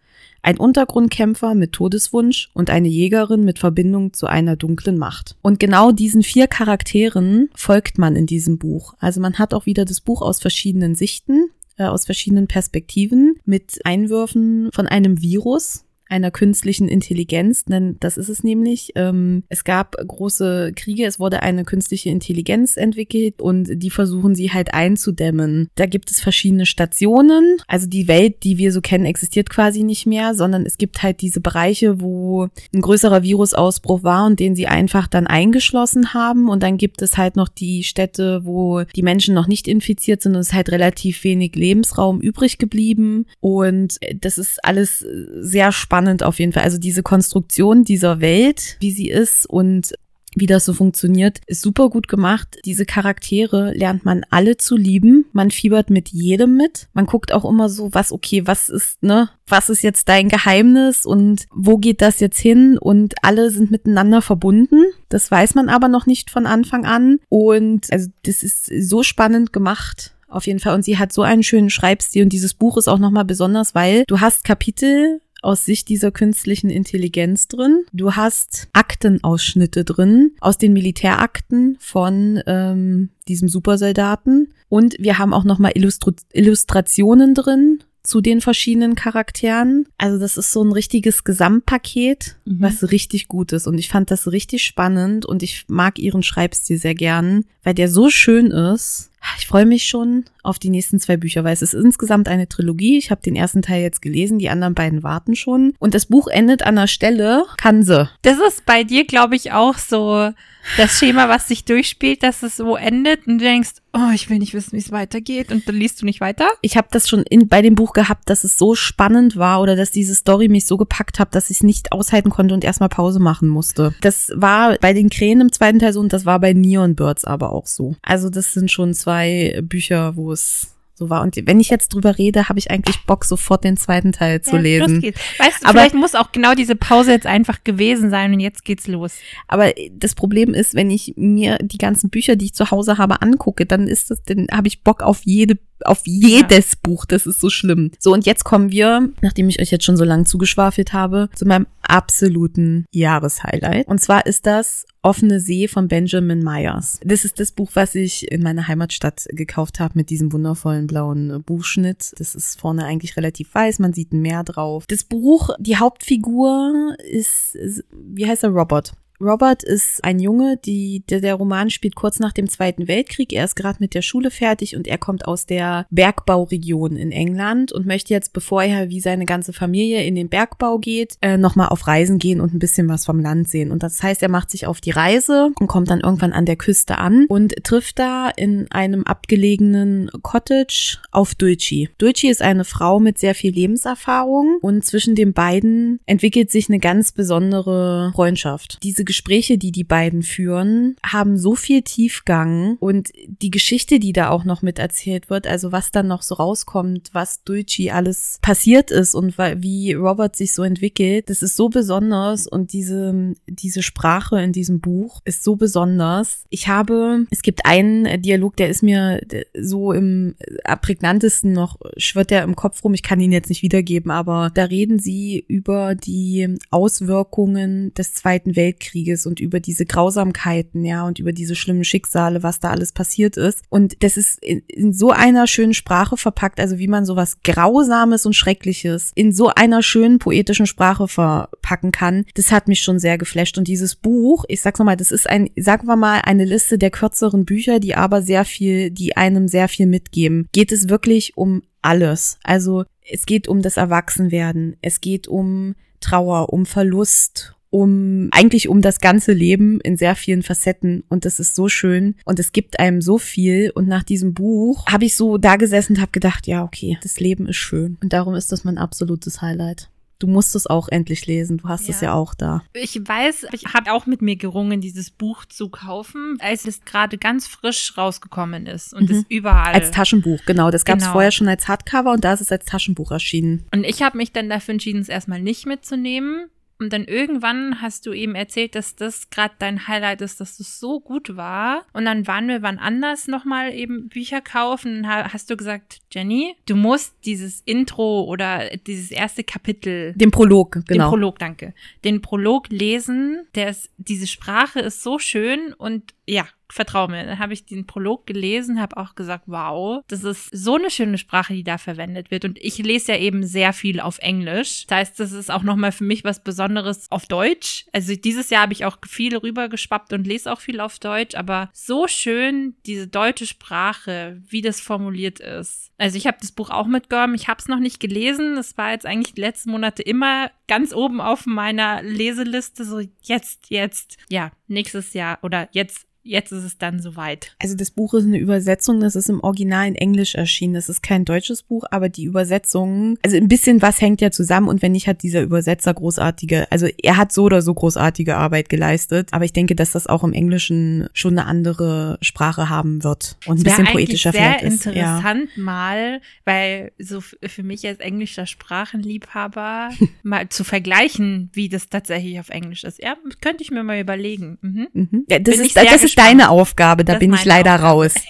Ein Untergrundkämpfer mit Todeswunsch und eine Jägerin mit Verbindung zu einer dunklen Macht. Und genau diesen vier Charakteren folgt man in diesem Buch. Also man hat auch wieder das Buch aus verschiedenen Sichten aus verschiedenen Perspektiven mit Einwürfen von einem Virus, einer künstlichen Intelligenz, denn das ist es nämlich. Ähm, es gab große Kriege, es wurde eine künstliche Intelligenz entwickelt und die versuchen sie halt einzudämmen. Da gibt es verschiedene Stationen. Also die Welt, die wir so kennen, existiert quasi nicht mehr, sondern es gibt halt diese Bereiche, wo ein größerer Virusausbruch war und den sie einfach dann eingeschlossen haben. Und dann gibt es halt noch die Städte, wo die Menschen noch nicht infiziert sind und es halt relativ wenig Lebensraum übrig geblieben. Und das ist alles sehr spannend spannend auf jeden Fall. Also diese Konstruktion dieser Welt, wie sie ist und wie das so funktioniert, ist super gut gemacht. Diese Charaktere lernt man alle zu lieben. Man fiebert mit jedem mit. Man guckt auch immer so, was, okay, was ist, ne, was ist jetzt dein Geheimnis und wo geht das jetzt hin? Und alle sind miteinander verbunden. Das weiß man aber noch nicht von Anfang an. Und also das ist so spannend gemacht. Auf jeden Fall. Und sie hat so einen schönen Schreibstil. Und dieses Buch ist auch nochmal besonders, weil du hast Kapitel, aus Sicht dieser künstlichen Intelligenz drin. Du hast Aktenausschnitte drin aus den Militärakten von ähm, diesem Supersoldaten. Und wir haben auch nochmal Illustru Illustrationen drin zu den verschiedenen Charakteren. Also das ist so ein richtiges Gesamtpaket, mhm. was richtig gut ist. Und ich fand das richtig spannend und ich mag ihren Schreibstil sehr gern, weil der so schön ist. Ich freue mich schon auf die nächsten zwei Bücher, weil es ist insgesamt eine Trilogie. Ich habe den ersten Teil jetzt gelesen, die anderen beiden warten schon. Und das Buch endet an der Stelle, kann sie. Das ist bei dir, glaube ich, auch so das Schema, was sich durchspielt, dass es so endet und du denkst, oh, ich will nicht wissen, wie es weitergeht und dann liest du nicht weiter. Ich habe das schon in, bei dem Buch gehabt, dass es so spannend war oder dass diese Story mich so gepackt hat, dass ich es nicht aushalten konnte und erstmal Pause machen musste. Das war bei den Krähen im zweiten Teil so und das war bei Neon Birds aber auch so. Also das sind schon zwei Bücher, wo es so war. Und wenn ich jetzt drüber rede, habe ich eigentlich Bock, sofort den zweiten Teil zu ja, lesen. Los geht's. Weißt du, aber, vielleicht muss auch genau diese Pause jetzt einfach gewesen sein und jetzt geht's los. Aber das Problem ist, wenn ich mir die ganzen Bücher, die ich zu Hause habe, angucke, dann ist das, dann habe ich Bock auf jede auf jedes ja. Buch. Das ist so schlimm. So, und jetzt kommen wir, nachdem ich euch jetzt schon so lange zugeschwafelt habe, zu meinem absoluten Jahreshighlight. Und zwar ist das Offene See von Benjamin Myers. Das ist das Buch, was ich in meiner Heimatstadt gekauft habe mit diesem wundervollen blauen Buchschnitt. Das ist vorne eigentlich relativ weiß, man sieht ein Meer drauf. Das Buch, die Hauptfigur ist, wie heißt er, Robert. Robert ist ein Junge, die, der, der Roman spielt kurz nach dem Zweiten Weltkrieg. Er ist gerade mit der Schule fertig und er kommt aus der Bergbauregion in England und möchte jetzt, bevor er wie seine ganze Familie in den Bergbau geht, äh, nochmal auf Reisen gehen und ein bisschen was vom Land sehen. Und das heißt, er macht sich auf die Reise und kommt dann irgendwann an der Küste an und trifft da in einem abgelegenen Cottage auf Dulci. Dulci ist eine Frau mit sehr viel Lebenserfahrung und zwischen den beiden entwickelt sich eine ganz besondere Freundschaft. Diese Gespräche, die die beiden führen, haben so viel Tiefgang und die Geschichte, die da auch noch mit erzählt wird, also was dann noch so rauskommt, was Dulci alles passiert ist und wie Robert sich so entwickelt, das ist so besonders und diese, diese Sprache in diesem Buch ist so besonders. Ich habe, es gibt einen Dialog, der ist mir so im prägnantesten noch, schwirrt der im Kopf rum, ich kann ihn jetzt nicht wiedergeben, aber da reden sie über die Auswirkungen des Zweiten Weltkrieges und über diese Grausamkeiten, ja, und über diese schlimmen Schicksale, was da alles passiert ist. Und das ist in, in so einer schönen Sprache verpackt, also wie man sowas Grausames und Schreckliches in so einer schönen poetischen Sprache verpacken kann, das hat mich schon sehr geflasht. Und dieses Buch, ich sag's nochmal, das ist ein, sagen wir mal, eine Liste der kürzeren Bücher, die aber sehr viel, die einem sehr viel mitgeben. Geht es wirklich um alles. Also es geht um das Erwachsenwerden, es geht um Trauer, um Verlust, um eigentlich um das ganze Leben in sehr vielen Facetten und das ist so schön und es gibt einem so viel und nach diesem Buch habe ich so da gesessen und habe gedacht, ja, okay, das Leben ist schön und darum ist das mein absolutes Highlight. Du musst es auch endlich lesen. Du hast ja. es ja auch da. Ich weiß, ich habe auch mit mir gerungen, dieses Buch zu kaufen, als es gerade ganz frisch rausgekommen ist und mhm. es überall. Als Taschenbuch, genau. Das gab es genau. vorher schon als Hardcover und da ist es als Taschenbuch erschienen. Und ich habe mich dann dafür entschieden, es erstmal nicht mitzunehmen, und dann irgendwann hast du eben erzählt, dass das gerade dein Highlight ist, dass das so gut war. Und dann waren wir wann anders nochmal eben Bücher kaufen. Hast du gesagt, Jenny, du musst dieses Intro oder dieses erste Kapitel. Den Prolog, genau. Den Prolog, danke. Den Prolog lesen. Der ist, diese Sprache ist so schön und ja, vertrau mir. Dann habe ich den Prolog gelesen, habe auch gesagt, wow, das ist so eine schöne Sprache, die da verwendet wird. Und ich lese ja eben sehr viel auf Englisch. Das heißt, das ist auch nochmal für mich was Besonderes auf Deutsch. Also dieses Jahr habe ich auch viel rübergeschwappt und lese auch viel auf Deutsch. Aber so schön diese deutsche Sprache, wie das formuliert ist. Also ich habe das Buch auch mitgenommen. Ich habe es noch nicht gelesen. Das war jetzt eigentlich die letzten Monate immer ganz oben auf meiner Leseliste. So jetzt, jetzt. Ja, nächstes Jahr oder jetzt jetzt ist es dann soweit. Also das Buch ist eine Übersetzung, das ist im Original in Englisch erschienen. Das ist kein deutsches Buch, aber die Übersetzung, also ein bisschen was hängt ja zusammen und wenn nicht, hat dieser Übersetzer großartige, also er hat so oder so großartige Arbeit geleistet, aber ich denke, dass das auch im Englischen schon eine andere Sprache haben wird und ein bisschen poetischer vielleicht ist. Sehr interessant ja. mal, weil so für mich als englischer Sprachenliebhaber mal zu vergleichen, wie das tatsächlich auf Englisch ist. Ja, könnte ich mir mal überlegen. Mhm. Mhm. Ja, das, ist, das ist ist deine Aufgabe, da das bin ich leider Aufgabe. raus.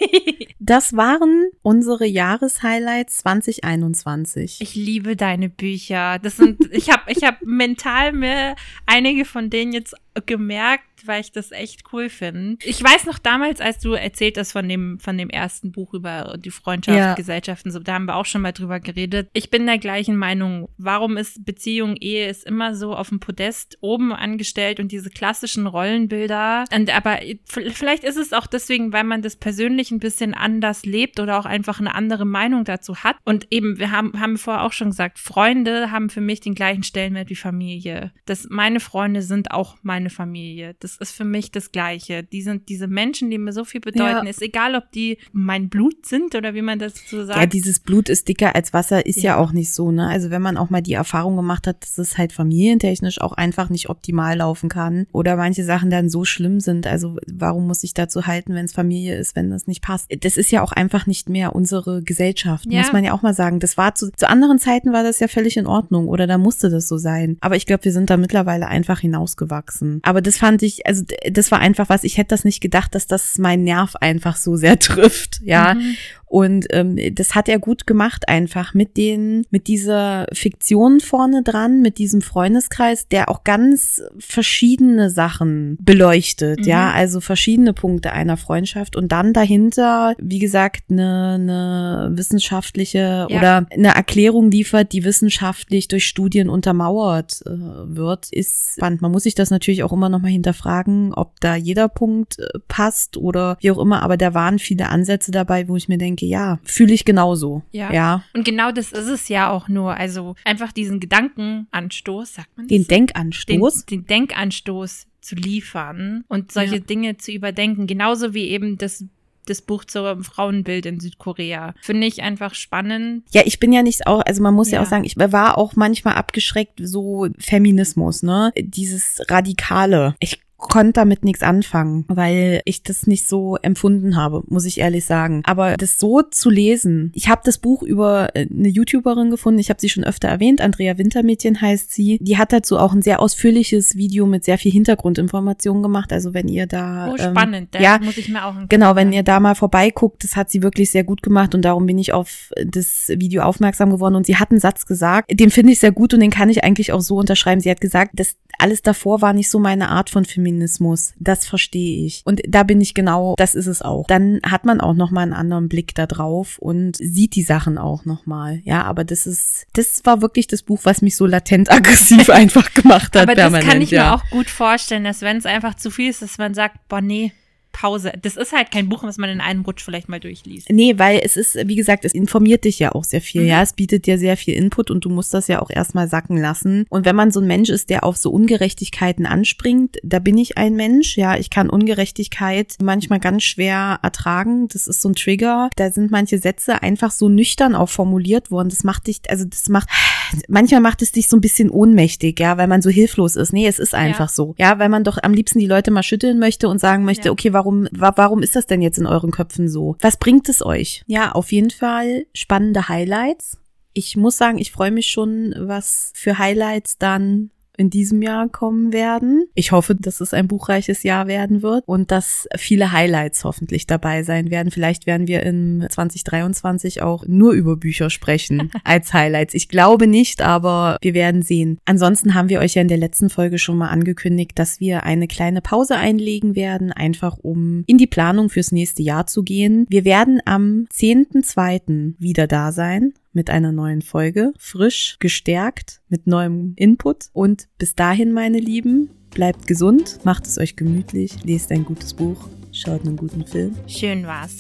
Das waren unsere Jahreshighlights 2021. Ich liebe deine Bücher. Das sind, ich habe, ich habe mental mir einige von denen jetzt gemerkt, weil ich das echt cool finde. Ich weiß noch damals, als du erzählt hast von dem, von dem ersten Buch über die Freundschaft, ja. Gesellschaften, so, da haben wir auch schon mal drüber geredet. Ich bin der gleichen Meinung. Warum ist Beziehung, Ehe ist immer so auf dem Podest oben angestellt und diese klassischen Rollenbilder. Und, aber vielleicht ist es auch deswegen, weil man das persönlich ein bisschen anders lebt oder auch einfach eine andere Meinung dazu hat. Und eben, wir haben, haben vorher auch schon gesagt, Freunde haben für mich den gleichen Stellenwert wie Familie. Das, meine Freunde sind auch meine Familie. Das ist für mich das Gleiche. Die sind diese Menschen, die mir so viel bedeuten. Ja. Ist egal, ob die mein Blut sind oder wie man das so sagt. Ja, dieses Blut ist dicker als Wasser ist ja. ja auch nicht so, ne? Also wenn man auch mal die Erfahrung gemacht hat, dass es halt familientechnisch auch einfach nicht optimal laufen kann oder manche Sachen dann so schlimm sind. Also warum muss ich dazu halten, wenn es Familie ist, wenn das nicht passt? Das ist ja auch einfach nicht mehr unsere Gesellschaft, ja. muss man ja auch mal sagen. Das war zu, zu anderen Zeiten war das ja völlig in Ordnung oder da musste das so sein. Aber ich glaube, wir sind da mittlerweile einfach hinausgewachsen. Aber das fand ich, also das war einfach was, ich hätte das nicht gedacht, dass das mein Nerv einfach so sehr trifft, ja. Mhm. Und ähm, das hat er gut gemacht einfach mit den, mit dieser Fiktion vorne dran, mit diesem Freundeskreis, der auch ganz verschiedene Sachen beleuchtet, mhm. ja, also verschiedene Punkte einer Freundschaft und dann dahinter, wie gesagt, eine, eine wissenschaftliche ja. oder eine Erklärung liefert, die wissenschaftlich durch Studien untermauert äh, wird, ist spannend. Man muss sich das natürlich auch immer noch mal hinterfragen, ob da jeder Punkt äh, passt oder wie auch immer, aber da waren viele Ansätze dabei, wo ich mir denke, ja, fühle ich genauso. Ja. ja. Und genau das ist es ja auch nur. Also einfach diesen Gedankenanstoß, sagt man das? Den Denkanstoß? Den, den Denkanstoß zu liefern und solche ja. Dinge zu überdenken. Genauso wie eben das das Buch zum Frauenbild in Südkorea. Finde ich einfach spannend. Ja, ich bin ja nicht auch, also man muss ja. ja. auch sagen, ich war auch manchmal abgeschreckt, so Feminismus, ne? Dieses Radikale. Ich konnte damit nichts anfangen, weil ich das nicht so empfunden habe, muss ich ehrlich sagen. Aber das so zu lesen, ich habe das Buch über äh, eine YouTuberin gefunden, ich habe sie schon öfter erwähnt, Andrea Wintermädchen heißt sie. Die hat dazu auch ein sehr ausführliches Video mit sehr viel Hintergrundinformationen gemacht. Also wenn ihr da oh, spannend, ähm, ja, muss ich mir auch genau, wenn ihr da mal vorbeiguckt, das hat sie wirklich sehr gut gemacht und darum bin ich auf das Video aufmerksam geworden und sie hat einen Satz gesagt, den finde ich sehr gut und den kann ich eigentlich auch so unterschreiben. Sie hat gesagt, dass alles davor war nicht so meine Art von Feminismus. Das verstehe ich. Und da bin ich genau, das ist es auch. Dann hat man auch nochmal einen anderen Blick da drauf und sieht die Sachen auch nochmal. Ja, aber das ist, das war wirklich das Buch, was mich so latent aggressiv einfach gemacht hat. aber das kann ich ja. mir auch gut vorstellen, dass wenn es einfach zu viel ist, dass man sagt, boah, nee, Pause. Das ist halt kein Buch, was man in einem Rutsch vielleicht mal durchliest. Nee, weil es ist, wie gesagt, es informiert dich ja auch sehr viel. Mhm. Ja, es bietet dir sehr viel Input und du musst das ja auch erstmal sacken lassen. Und wenn man so ein Mensch ist, der auf so Ungerechtigkeiten anspringt, da bin ich ein Mensch. Ja, ich kann Ungerechtigkeit manchmal ganz schwer ertragen. Das ist so ein Trigger. Da sind manche Sätze einfach so nüchtern auch formuliert worden. Das macht dich, also das macht, manchmal macht es dich so ein bisschen ohnmächtig, ja, weil man so hilflos ist. Nee, es ist einfach ja. so. Ja, weil man doch am liebsten die Leute mal schütteln möchte und sagen möchte, ja. okay, warum warum, warum ist das denn jetzt in euren Köpfen so? Was bringt es euch? Ja, auf jeden Fall spannende Highlights. Ich muss sagen, ich freue mich schon, was für Highlights dann in diesem Jahr kommen werden. Ich hoffe, dass es ein buchreiches Jahr werden wird und dass viele Highlights hoffentlich dabei sein werden. Vielleicht werden wir in 2023 auch nur über Bücher sprechen als Highlights. Ich glaube nicht, aber wir werden sehen. Ansonsten haben wir euch ja in der letzten Folge schon mal angekündigt, dass wir eine kleine Pause einlegen werden, einfach um in die Planung fürs nächste Jahr zu gehen. Wir werden am 10.2. wieder da sein mit einer neuen Folge, frisch, gestärkt, mit neuem Input. Und bis dahin, meine Lieben, bleibt gesund, macht es euch gemütlich, lest ein gutes Buch, schaut einen guten Film. Schön war's.